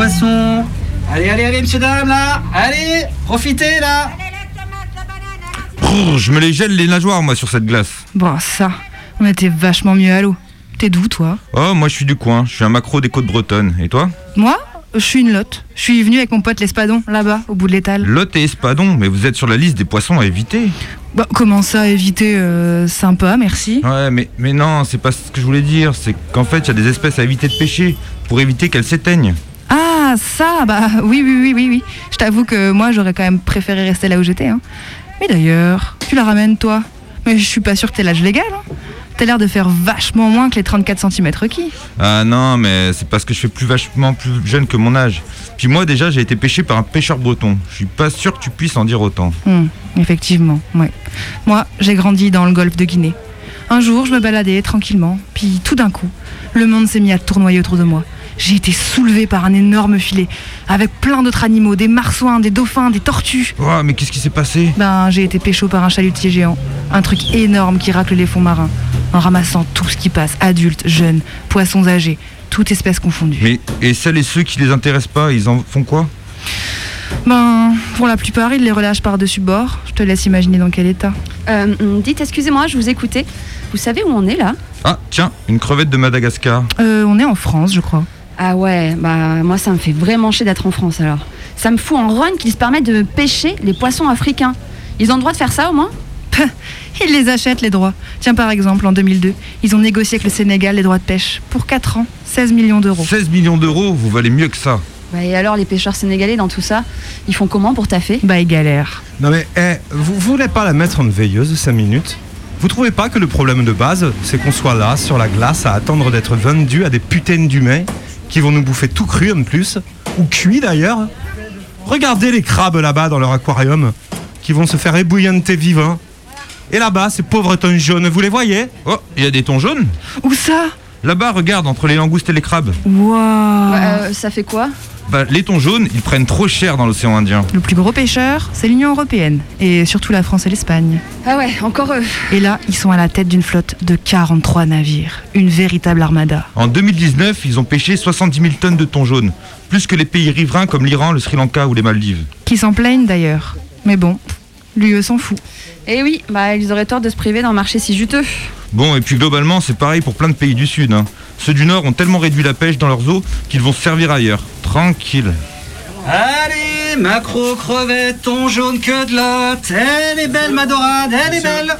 Allez, allez, allez, monsieur, dame, là. Allez, profitez, là. Brrr, je me les gèle les nageoires, moi, sur cette glace. Bon, ça, on était vachement mieux à l'eau. T'es d'où, toi? Oh, moi, je suis du coin. Je suis un macro des côtes bretonnes. Et toi? Moi? Je suis une lotte. Je suis venue avec mon pote l'espadon, là-bas, au bout de l'étal. Lot et espadon, mais vous êtes sur la liste des poissons à éviter. Bah, comment ça, éviter euh, Sympa, merci. Ouais, mais, mais non, c'est pas ce que je voulais dire. C'est qu'en fait, il y a des espèces à éviter de pêcher pour éviter qu'elles s'éteignent. Ah, ça, bah oui, oui, oui, oui, oui. Je t'avoue que moi, j'aurais quand même préféré rester là où j'étais. Hein. Mais d'ailleurs, tu la ramènes, toi Mais je suis pas sûre que t'aies l'âge légal. Hein. T'as l'air de faire vachement moins que les 34 cm requis. Ah non, mais c'est parce que je fais plus vachement plus jeune que mon âge. Puis moi, déjà, j'ai été pêché par un pêcheur breton. Je suis pas sûr que tu puisses en dire autant. Hmm, effectivement, ouais. Moi, j'ai grandi dans le golfe de Guinée. Un jour, je me baladais tranquillement, puis tout d'un coup, le monde s'est mis à tournoyer autour de moi. J'ai été soulevée par un énorme filet, avec plein d'autres animaux, des marsouins, des dauphins, des tortues. Oh, mais qu'est-ce qui s'est passé? Ben, j'ai été pécho par un chalutier géant. Un truc énorme qui racle les fonds marins, en ramassant tout ce qui passe, adultes, jeunes, poissons âgés, toute espèce confondue. Mais et celles et ceux qui les intéressent pas, ils en font quoi? Ben, pour la plupart, ils les relâchent par-dessus bord. Je te laisse imaginer dans quel état. Euh, dites, excusez-moi, je vous écoutais. Vous savez où on est là? Ah, tiens, une crevette de Madagascar. Euh, on est en France, je crois. Ah ouais, bah moi ça me fait vraiment chier d'être en France alors. Ça me fout en run qu'ils se permettent de pêcher les poissons africains. Ils ont le droit de faire ça au moins? Ils les achètent, les droits. Tiens, par exemple, en 2002, ils ont négocié avec le Sénégal les droits de pêche. Pour 4 ans, 16 millions d'euros. 16 millions d'euros, vous valez mieux que ça. Bah et alors les pêcheurs sénégalais dans tout ça, ils font comment pour taffer? Bah ils galèrent. Non mais, eh, vous voulez pas la mettre en veilleuse de 5 minutes? Vous trouvez pas que le problème de base, c'est qu'on soit là, sur la glace, à attendre d'être vendu à des putains d'humains? Qui vont nous bouffer tout cru en plus, ou cuit d'ailleurs. Regardez les crabes là-bas dans leur aquarium, qui vont se faire ébouillanter vivants. Et là-bas, ces pauvres thons jaunes, vous les voyez? Oh, il y a des thons jaunes. Où ça? Là-bas, regarde, entre les langoustes et les crabes. Waouh. Euh, Ça fait quoi? Bah, les thons jaunes, ils prennent trop cher dans l'océan Indien. Le plus gros pêcheur, c'est l'Union Européenne. Et surtout la France et l'Espagne. Ah ouais, encore eux. Et là, ils sont à la tête d'une flotte de 43 navires. Une véritable armada. En 2019, ils ont pêché 70 000 tonnes de thon jaune, plus que les pays riverains comme l'Iran, le Sri Lanka ou les Maldives. Qui s'en plaignent d'ailleurs. Mais bon, l'UE s'en fout. Eh oui, bah ils auraient tort de se priver d'un marché si juteux. Bon, et puis globalement, c'est pareil pour plein de pays du Sud. hein. Ceux du Nord ont tellement réduit la pêche dans leurs eaux qu'ils vont se servir ailleurs. Tranquille. Allez, macro, crevette, ton jaune que de lot. Elle est belle, ma dorade, elle est belle.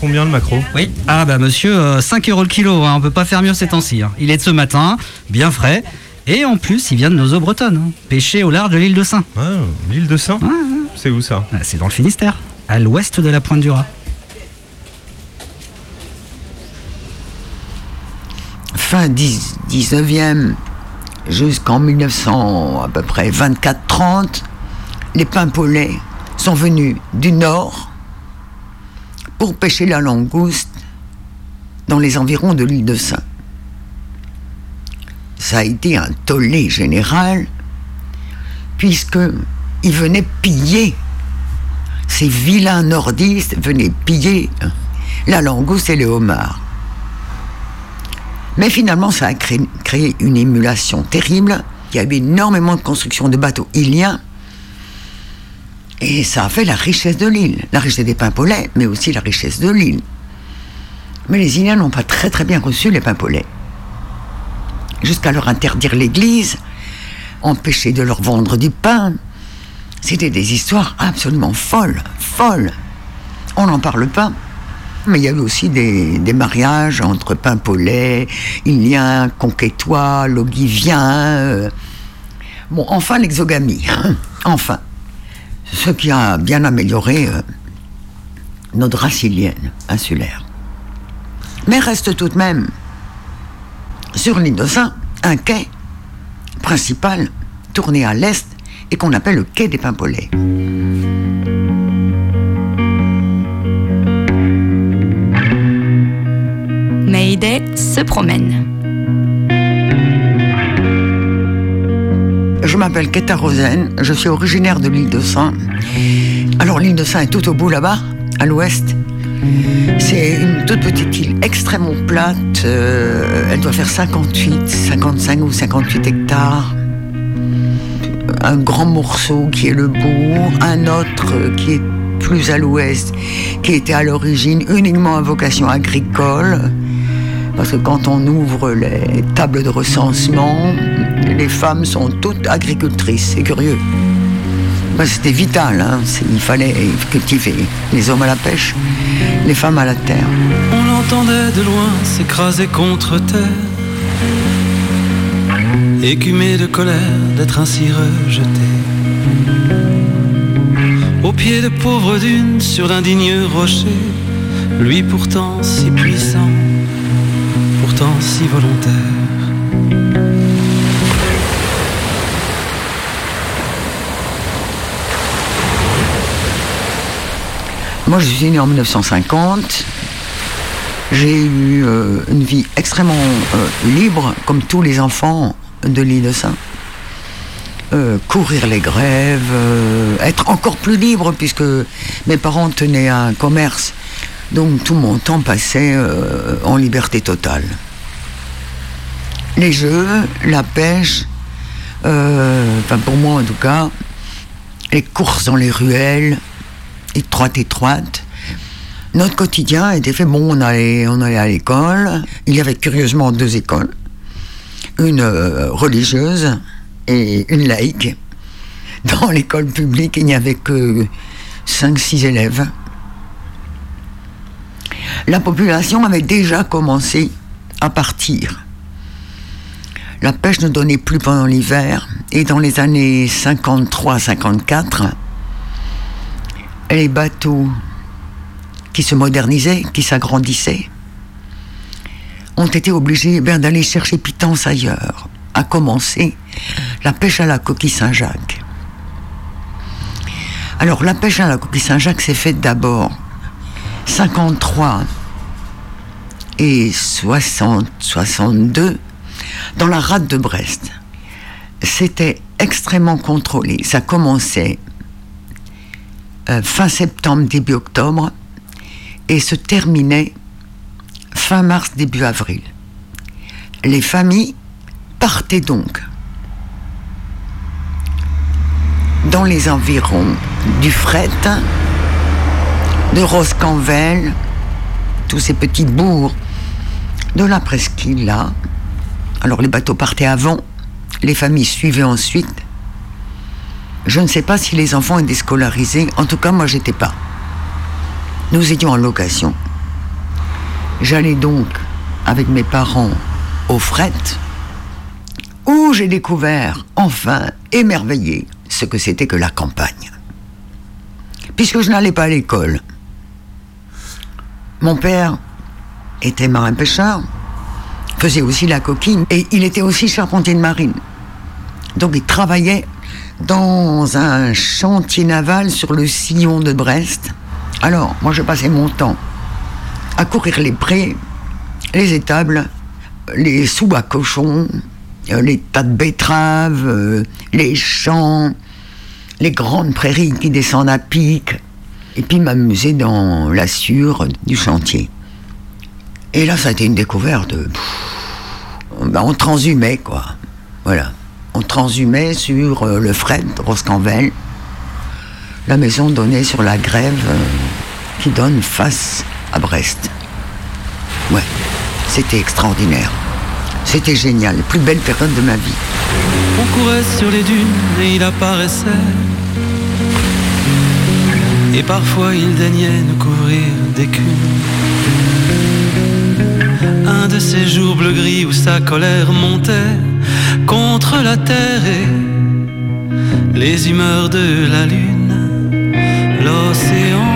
Combien le macro? Oui. Ah bah monsieur, euh, 5 euros le kilo, hein, on peut pas faire mieux ces temps-ci. hein. Il est de ce matin, bien frais. Et en plus, il vient de nos eaux bretonnes, hein, pêché au large de l'île de Saint. Ah, l'île de Saint? C'est où ça? Ah, C'est dans le Finistère, à l'ouest de la pointe du Raz. Fin 10 19e jusqu'en 1900 à peu près 24-30, les pimpolets sont venus du nord pour pêcher la langouste dans les environs de l'île de Saint. Ça a été un tollé général puisque ils venaient piller ces vilains nordistes venaient piller la langouste et les homards. Mais finalement, ça a créé, une émulation terrible. Il y avait énormément de construction de bateaux iliens. Et ça a fait la richesse de l'île. La richesse des pimpolets, mais aussi la richesse de l'île. Mais les Iliens n'ont pas très très bien reçu les pimpolets. Jusqu'à leur interdire l'église, empêcher de leur vendre du pain. C'était des histoires absolument folles, folles. On n'en parle pas. Mais il y a aussi des, mariages entre Pimpolais, Iliens, Conquétois, Logiviens. euh. Bon, enfin l'exogamie. enfin. Ce qui a bien amélioré euh, notre race ilienne, insulaire. Mais reste tout de même, sur l'île un quai principal tourné à l'est et qu'on appelle le quai des Pimpolets. Se promène. Je m'appelle Keta Rosen, je suis originaire de l'île de Saint. Alors l'île de Saint est tout au bout là-bas, à l'ouest. C'est une toute petite île extrêmement plate. euh, elle doit faire 58, 55 ou 58 hectares. Un grand morceau qui est le bourg, un autre qui est plus à l'ouest, qui était à l'origine uniquement à vocation agricole. Parce que quand on ouvre les tables de recensement, les femmes sont toutes agricultrices. C'est curieux. C'était vital, hein. Il fallait cultiver. Les hommes à la pêche, les femmes à la terre. On l'entendait de loin s'écraser contre terre, écumé de colère d'être ainsi rejeté. Au pied de pauvres dunes, sur d'indignes rochers, lui pourtant si puissant, pourtant si volontaire. Moi, je suis né en 1950. J'ai eu euh, une vie extrêmement euh, libre, comme tous les enfants de l'île de Saint. Euh, courir les grèves, être encore plus libre, puisque mes parents tenaient un commerce. Donc tout mon temps passait euh, en liberté totale. Les jeux, la pêche, euh, pour moi en tout cas, les courses dans les ruelles, étroites, étroites. Notre quotidien était fait, bon, on allait, on allait à l'école. Il y avait curieusement deux écoles. Une euh, religieuse et une laïque. Dans l'école publique, il n'y avait que 5-6 élèves. La population avait déjà commencé à partir. La pêche ne donnait plus pendant l'hiver et dans les années 53-54, les bateaux qui se modernisaient, qui s'agrandissaient, ont été obligés ben, d'aller chercher pitance ailleurs, à commencer la pêche à la coquille Saint-Jacques. Alors la pêche à la coquille Saint-Jacques s'est faite d'abord 53 et 60, 62 dans la rade de Brest. C'était extrêmement contrôlé. Ça commençait euh, fin septembre, début octobre, et se terminait fin mars, début avril. Les familles partaient donc dans les environs du Fret, de Roscanvel, tous ces petits bourgs de la presqu'île là. Alors les bateaux partaient avant, les familles suivaient ensuite. Je ne sais pas si les enfants étaient scolarisés, en tout cas moi j'étais pas. Nous étions en location. J'allais donc avec mes parents au fret, où j'ai découvert, enfin, émerveillé, ce que c'était que la campagne. Puisque je n'allais pas à l'école. Mon père était marin-pêcheur, faisait aussi la coquine, et il était aussi charpentier de marine. Donc il travaillait dans un chantier naval sur le sillon de Brest. Alors, moi je passais mon temps à courir les prés, les étables, les sous à cochons, euh, les tas de betteraves, euh, les champs, les grandes prairies qui descendent à pic, et puis m'amuser dans la sûre du chantier. Et là, ça a été une découverte. Ben, on transhumait, quoi. Voilà. On transhumait sur euh, le fret Roscanvel. La maison donnait sur la grève euh, qui donne face à Brest. Ouais, c'était extraordinaire. C'était génial, la plus belle période de ma vie. On courait sur les dunes et il apparaissait. Et parfois il daignait nous couvrir d'écume. Un de ces jours bleu-gris où sa colère montait contre la terre et les humeurs de la lune, l'océan.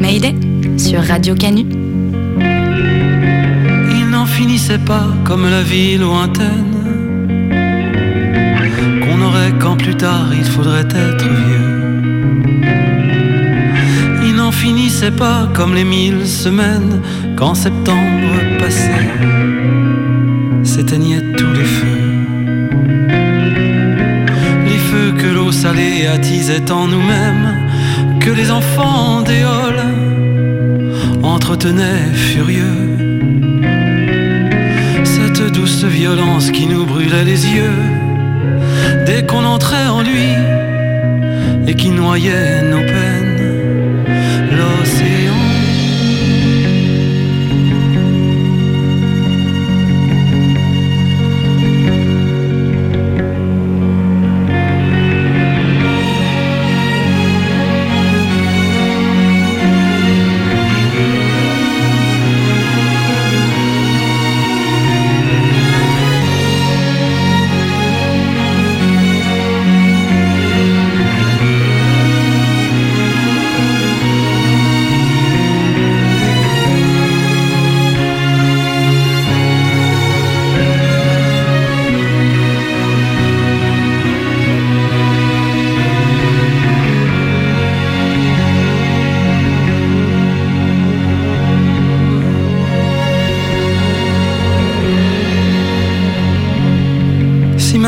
Mayday sur Radio Canu. Il n'en finissait pas comme la vie lointaine Quand plus tard il faudrait être vieux. Il n'en finissait pas comme les mille semaines Quand septembre passait. S'éteignaient tous les feux. Les feux que l'eau salée attisait en nous-mêmes, que les enfants d'éole entretenaient furieux. Cette douce violence qui nous brûlait les yeux dès qu'on entrait en lui et qui noyait nos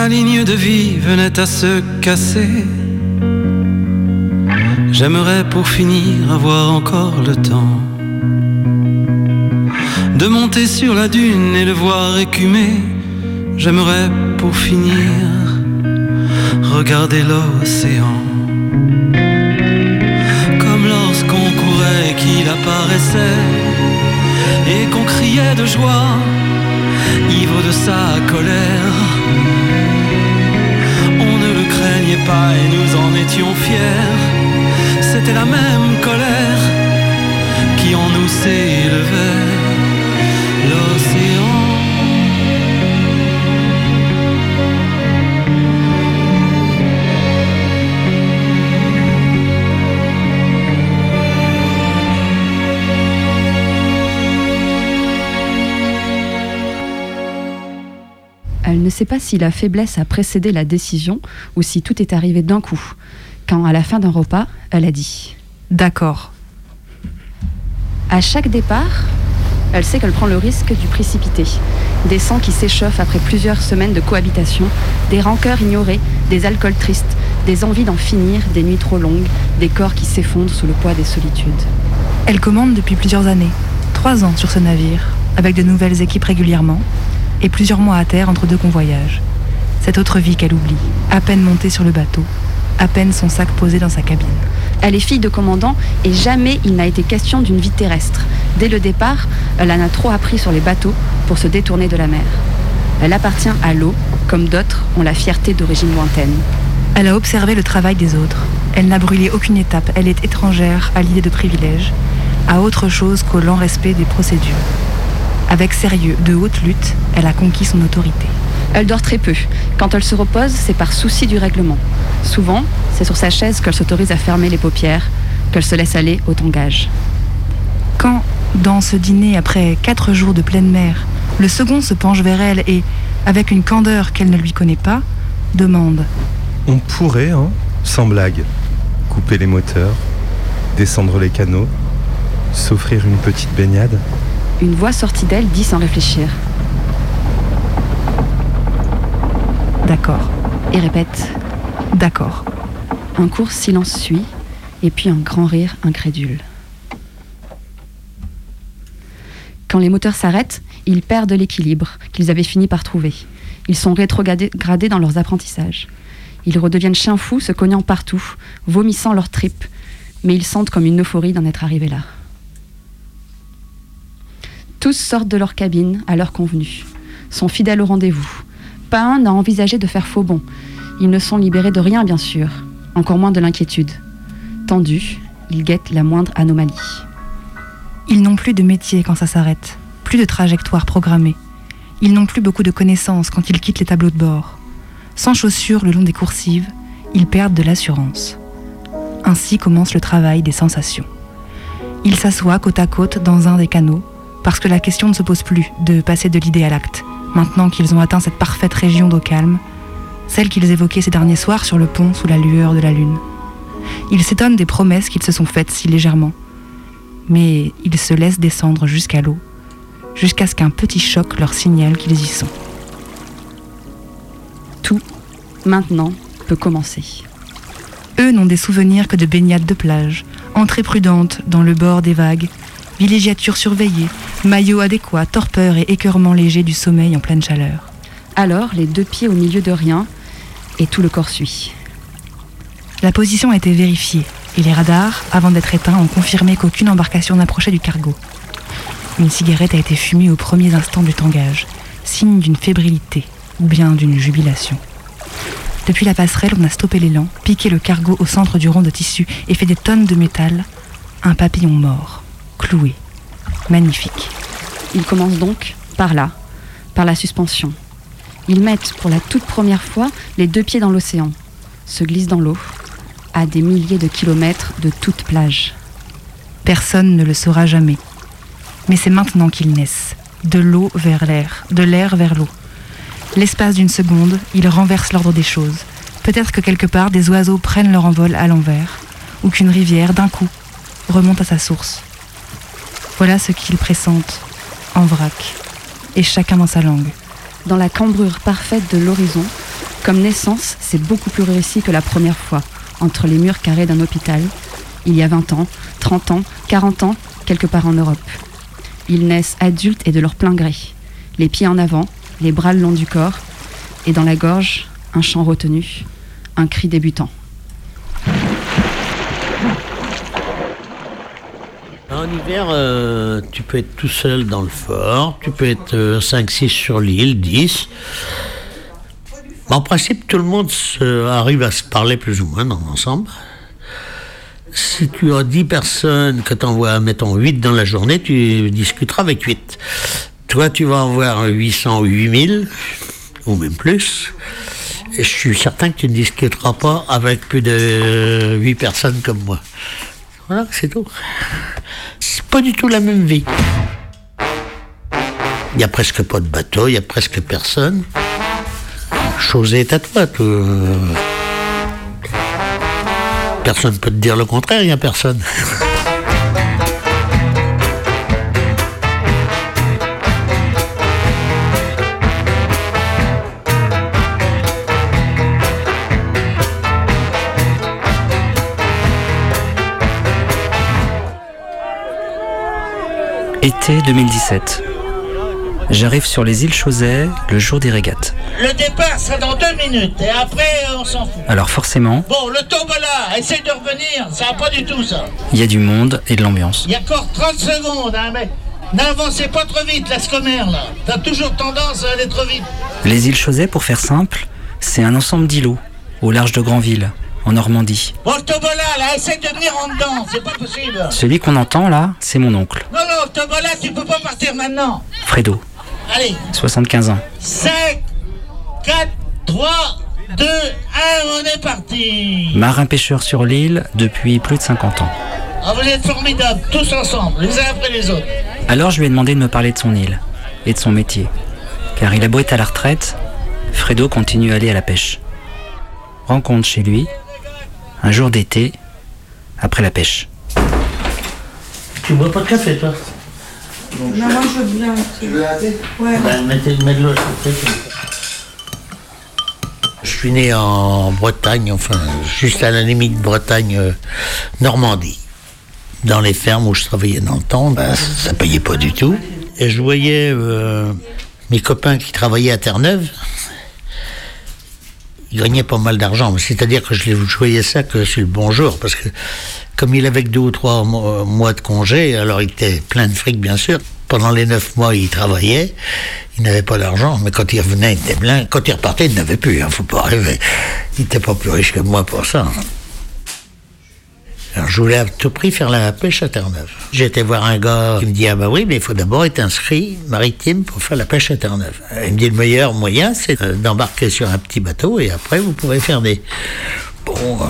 ligne de vie venait à se casser, j'aimerais pour finir avoir encore le temps de monter sur la dune et le voir écumer. J'aimerais pour finir regarder l'océan. Comme lorsqu'on courait et qu'il apparaissait et qu'on criait de joie, ivre de sa colère. Pas et nous en étions fiers. C'était la même colère qui en nous s'élevait. L'océan. Ne sait pas si la faiblesse a précédé la décision ou si tout est arrivé d'un coup. Quand, à la fin d'un repas, elle a dit D'accord. À chaque départ, elle sait qu'elle prend le risque du précipité. Des sangs qui s'échauffent après plusieurs semaines de cohabitation, des rancœurs ignorées, des alcools tristes, des envies d'en finir, des nuits trop longues, des corps qui s'effondrent sous le poids des solitudes. Elle commande depuis plusieurs années, trois ans sur ce navire, avec de nouvelles équipes régulièrement, et plusieurs mois à terre entre deux convoyages. Cette autre vie qu'elle oublie, à peine montée sur le bateau, à peine son sac posé dans sa cabine. Elle est fille de commandant et jamais il n'a été question d'une vie terrestre. Dès le départ, elle en a trop appris sur les bateaux pour se détourner de la mer. Elle appartient à l'eau, comme d'autres ont la fierté d'origine lointaine. Elle a observé le travail des autres. Elle n'a brûlé aucune étape. Elle est étrangère à l'idée de privilège, à autre chose qu'au lent respect des procédures. Avec sérieux, de haute lutte, elle a conquis son autorité. Elle dort très peu. Quand elle se repose, c'est par souci du règlement. Souvent, c'est sur sa chaise qu'elle s'autorise à fermer les paupières, qu'elle se laisse aller au tangage. Quand, dans ce dîner après quatre jours de pleine mer, le second se penche vers elle et, avec une candeur qu'elle ne lui connaît pas, demande On pourrait, hein, sans blague, couper les moteurs, descendre les canaux, s'offrir une petite baignade? Une voix sortie d'elle dit sans réfléchir. D'accord. Et répète. D'accord. Un court silence suit, et puis un grand rire incrédule. Quand les moteurs s'arrêtent, ils perdent l'équilibre qu'ils avaient fini par trouver. Ils sont rétrogradés gradés dans leurs apprentissages. Ils redeviennent chiens fous, se cognant partout, vomissant leurs tripes, mais ils sentent comme une euphorie d'en être arrivés là. Tous sortent de leur cabine à l'heure convenue, sont fidèles au rendez-vous. Pas un n'a envisagé de faire faux bond. Ils ne sont libérés de rien, bien sûr, encore moins de l'inquiétude. Tendus, ils guettent la moindre anomalie. Ils n'ont plus de métier quand ça s'arrête, plus de trajectoire programmée. Ils n'ont plus beaucoup de connaissances quand ils quittent les tableaux de bord. Sans chaussures le long des coursives, ils perdent de l'assurance. Ainsi commence le travail des sensations. Ils s'assoient côte à côte dans un des canaux, parce que la question ne se pose plus de passer de l'idée à l'acte, maintenant qu'ils ont atteint cette parfaite région d'eau calme, celle qu'ils évoquaient ces derniers soirs sur le pont sous la lueur de la lune. Ils s'étonnent des promesses qu'ils se sont faites si légèrement, mais ils se laissent descendre jusqu'à l'eau, jusqu'à ce qu'un petit choc leur signale qu'ils y sont. Tout, maintenant, peut commencer. Eux n'ont des souvenirs que de baignades de plage, entrées prudentes dans le bord des vagues, villégiature surveillée, maillot adéquat, torpeur et écœurement léger du sommeil en pleine chaleur. Alors, les deux pieds au milieu de rien, et tout le corps suit. La position a été vérifiée, et les radars, avant d'être éteints, ont confirmé qu'aucune embarcation n'approchait du cargo. Une cigarette a été fumée aux premiers instants du tangage, signe d'une fébrilité, ou bien d'une jubilation. Depuis la passerelle, on a stoppé l'élan, piqué le cargo au centre du rond de tissu et fait des tonnes de métal. Un papillon mort, cloué, magnifique. Ils commencent donc par là, par la suspension. Ils mettent pour la toute première fois les deux pieds dans l'océan, se glissent dans l'eau, à des milliers de kilomètres de toute plage. Personne ne le saura jamais. Mais c'est maintenant qu'ils naissent, de l'eau vers l'air, de l'air vers l'eau. L'espace d'une seconde, ils renversent l'ordre des choses. Peut-être que quelque part, des oiseaux prennent leur envol à l'envers, ou qu'une rivière, d'un coup, remonte à sa source. Voilà ce qu'ils pressentent, en vrac, et chacun dans sa langue. Dans la cambrure parfaite de l'horizon, comme naissance, c'est beaucoup plus réussi que la première fois, entre les murs carrés d'un hôpital, il y a 20 ans, 30 ans, 40 ans, quelque part en Europe. Ils naissent adultes et de leur plein gré, les pieds en avant, les bras le long du corps, et dans la gorge, un chant retenu, un cri débutant. En hiver, euh, tu peux être tout seul dans le fort, tu peux être 5-6 sur l'île, 10. En principe, tout le monde arrive à se parler plus ou moins dans l'ensemble. Si tu as 10 personnes, que tu envoies, mettons, 8 dans la journée, tu discuteras avec 8. Toi, tu vas en voir 800 ou 8000, ou même plus. Et je suis certain que tu ne discuteras pas avec plus de 8 personnes comme moi. Voilà, c'est tout. Du tout la même vie. Il n'y a presque pas de bateau, il n'y a presque personne. Chose est à toi. Personne ne peut te dire le contraire, il n'y a personne. Été 2017. J'arrive sur les îles Chausey le jour des régates. Le départ sera dans deux minutes et après on s'en fout. Alors forcément, Bon, le tombola, essaye de revenir, ça va pas du tout ça. il y a du monde et de l'ambiance. Il y a encore 30 secondes, hein, mais n'avancez pas trop vite, la scomère là. T'as toujours tendance à aller trop vite. Les îles Chausey, pour faire simple, c'est un ensemble d'îlots au large de Granville, en Normandie. Bon, là, essaye de venir en dedans, c'est pas possible. Celui qu'on entend là, c'est mon oncle, Non, non, le tombola, tu peux pas partir maintenant. Fredo, Allez, 75 ans. 5, 4, 3, 2, 1, on est parti. Marin pêcheur sur l'île depuis plus de 50 ans. Ah, vous êtes formidables, tous ensemble, les uns après les autres. Alors je lui ai demandé de me parler de son île et de son métier. Car il a beau être à la retraite, Fredo continue à aller à la pêche. Rencontre chez lui, un jour d'été, après la pêche. Tu bois pas de café, toi Non, moi je veux bien. Tu veux un thé Ouais. Ben, mettez, mets de l'eau. Je suis né en Bretagne, enfin, juste à la limite Bretagne-Normandie. Dans les fermes où je travaillais dans le temps, ben, ça payait pas du tout. Et je voyais euh, mes copains qui travaillaient à Terre-Neuve, ils gagnaient pas mal d'argent. C'est-à-dire que je, voyais ça que sur le bon jour, parce que comme il avait que deux ou trois mois, de congé, alors il était plein de fric, bien sûr. Pendant les neuf mois, il travaillait, il n'avait pas d'argent, mais quand il revenait, il était plein. Quand il repartait, il n'avait plus, hein, faut pas rêver. Il n'était pas plus riche que moi pour ça. Alors je voulais à tout prix faire la pêche à Terre-Neuve. Été voir un gars qui me dit Ah bah oui, mais il faut d'abord être inscrit maritime pour faire la pêche à Terre-Neuve. Il me dit Le meilleur moyen, c'est euh, d'embarquer sur un petit bateau et après vous pourrez faire des. Bon. euh,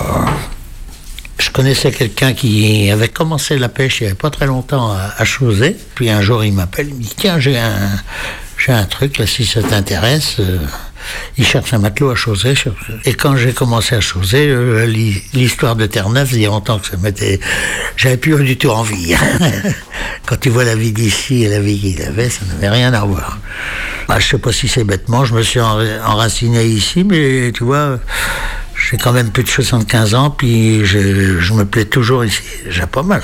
Je connaissais quelqu'un qui avait commencé la pêche il n'y avait pas très longtemps à, Chausey. Puis un jour, il m'appelle, il me dit Tiens, j'ai un, j'ai un truc, là, si ça t'intéresse. euh, il cherche un matelot à Chausey. sur- Et quand j'ai commencé à Chausey, euh, l'hi- l'histoire de Terre-Neuve, il y a longtemps que ça m'était. J'avais plus du tout envie. quand tu vois la vie d'ici et la vie qu'il avait, ça n'avait rien à voir. Bah, je sais pas si c'est bêtement, je me suis enra- enraciné ici, mais tu vois, J'ai quand même plus de 75 ans, puis je, je me plais toujours ici. J'ai pas mal.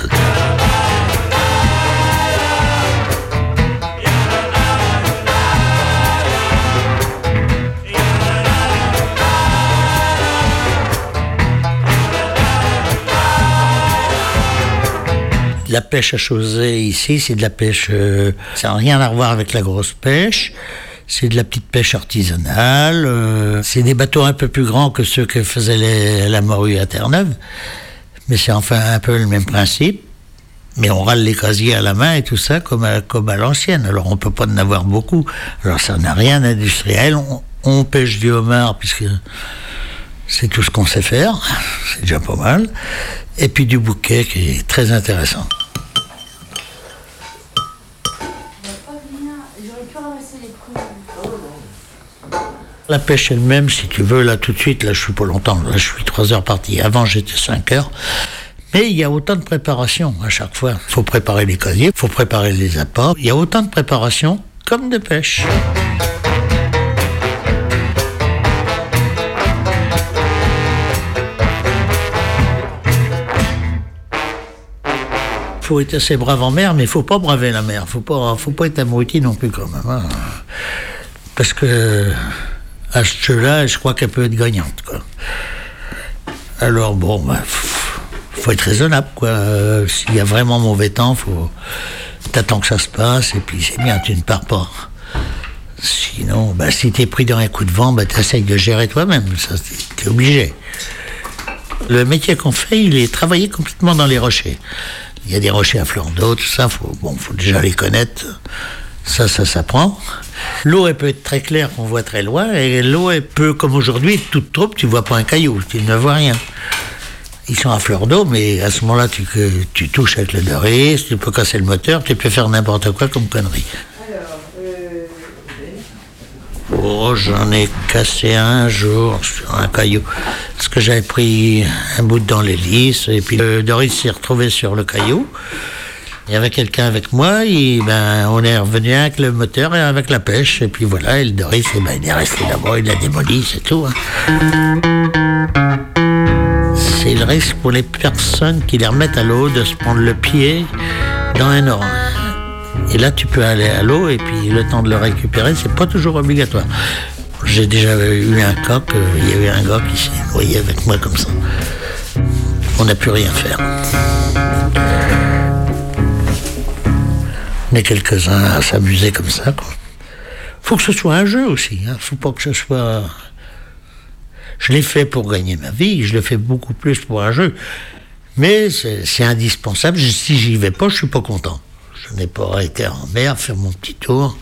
La pêche à Chausey ici, c'est de la pêche. euh, ça n'a rien à voir avec la grosse pêche. C'est de la petite pêche artisanale. euh, c'est des bateaux un peu plus grands que ceux que faisait la morue à Terre-Neuve. Mais c'est enfin un peu le même principe. Mais on râle les casiers à la main et tout ça comme à, l'ancienne. Alors on peut pas en avoir beaucoup. Alors ça n'a rien d'industriel. On pêche du homard puisque c'est tout ce qu'on sait faire. C'est déjà pas mal. Et puis du bouquet qui est très intéressant. La pêche elle-même, si tu veux, là tout de suite, là je suis pas longtemps, là je suis trois heures parti. Avant j'étais cinq heures. Mais il y a autant de préparation à chaque fois. Il faut préparer les casiers, il faut préparer les apports. Il y a autant de préparation comme de pêche. faut être assez brave en mer, mais il faut pas braver la mer. Faut pas, faut pas être abruti non plus quand même. hein. Parce que à ce jeu-là, je crois qu'elle peut être gagnante. Alors bon, bah, faut, être raisonnable. Quoi. Euh, S'il y a vraiment mauvais temps, faut t'attends que ça se passe et puis c'est bien, tu ne pars pas. Sinon, bah, si t'es pris dans un coup de vent, bah, t'essayes de gérer toi-même. Ça, t'es- obligé. Le métier qu'on fait, il est travailler complètement dans les rochers. Il y a des rochers à fleur d'eau, tout ça, faut, bon, faut déjà les connaître. Ça, ça s'apprend. L'eau, elle peut être très claire, qu'on voit très loin, et l'eau, elle peut, comme aujourd'hui, toute troupe, tu vois pas un caillou, tu ne vois rien. Ils sont à fleur d'eau, mais à ce moment-là, tu, touches avec le doris, tu peux casser le moteur, tu peux faire n'importe quoi comme connerie. Oh, j'en ai cassé un jour sur un caillou. Parce que j'avais pris un bout dans l'hélice, et puis le Doris s'est retrouvé sur le caillou. Il y avait quelqu'un avec moi, et ben, on est revenu avec le moteur et avec la pêche, et puis voilà, et le Doris, ben, il est resté là-bas, il l'a démoli, c'est tout. hein. C'est le risque pour les personnes qui les remettent à l'eau de se prendre le pied dans un orange. Et là, tu peux aller à l'eau et puis le temps de le récupérer, c'est pas toujours obligatoire. J'ai déjà eu un cas qu'il y avait un gars qui s'est noyé avec moi comme ça. On n'a plus rien faire. On quelques-uns à s'amuser comme ça. Quoi. Faut que ce soit un jeu aussi. Hein. Faut pas que ce soit. Je l'ai fait pour gagner ma vie. Je le fais beaucoup plus pour un jeu. Mais c'est indispensable. Si j'y vais pas, je suis pas content. Je n'ai pas été en mer faire mon petit tour.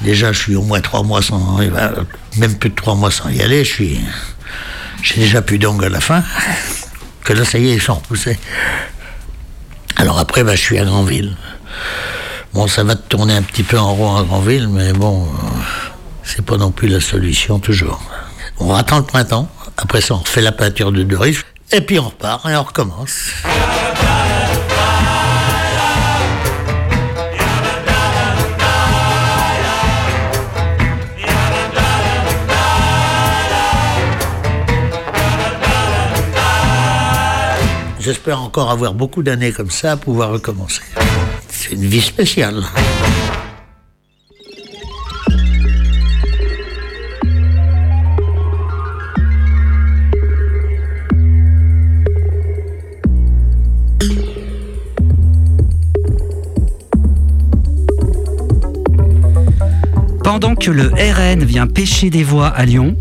Déjà, je suis au moins trois mois sans, même plus de trois mois sans y aller. Je suis, j'ai déjà plus d'ongles à la fin. Que là, ça y est, ils sont repoussés. Alors après, ben, je suis à Granville. Bon, ça va te tourner un petit peu en rond à Granville, mais bon, euh, c'est pas non plus la solution toujours. On attend le printemps. Après ça, on refait la peinture de Doris. Et puis on repart et on recommence. J'espère encore avoir beaucoup d'années comme ça à pouvoir recommencer. C'est une vie spéciale. Pendant que le RN vient pêcher des voies à Lyon,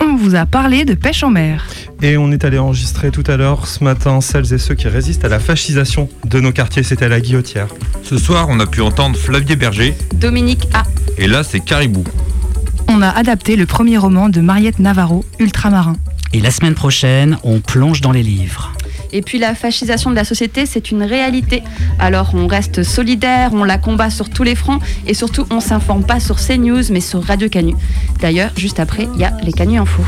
On vous a parlé de pêche en mer. Et on est allé enregistrer tout à l'heure, ce matin, celles et ceux qui résistent à la fascisation de nos quartiers. C'était à la guillotière. Ce soir, on a pu entendre Flavier Berger. Dominique A. Et là, c'est Caribou. On a adapté le premier roman de Mariette Navarro, Ultramarin. et la semaine prochaine, on plonge dans les livres. Et puis la fascisation de la société, c'est une réalité. Alors on reste solidaire, on la combat sur tous les fronts et surtout on s'informe pas sur CNews mais sur Radio Canu. D'ailleurs, juste après, il y a les Canu Info.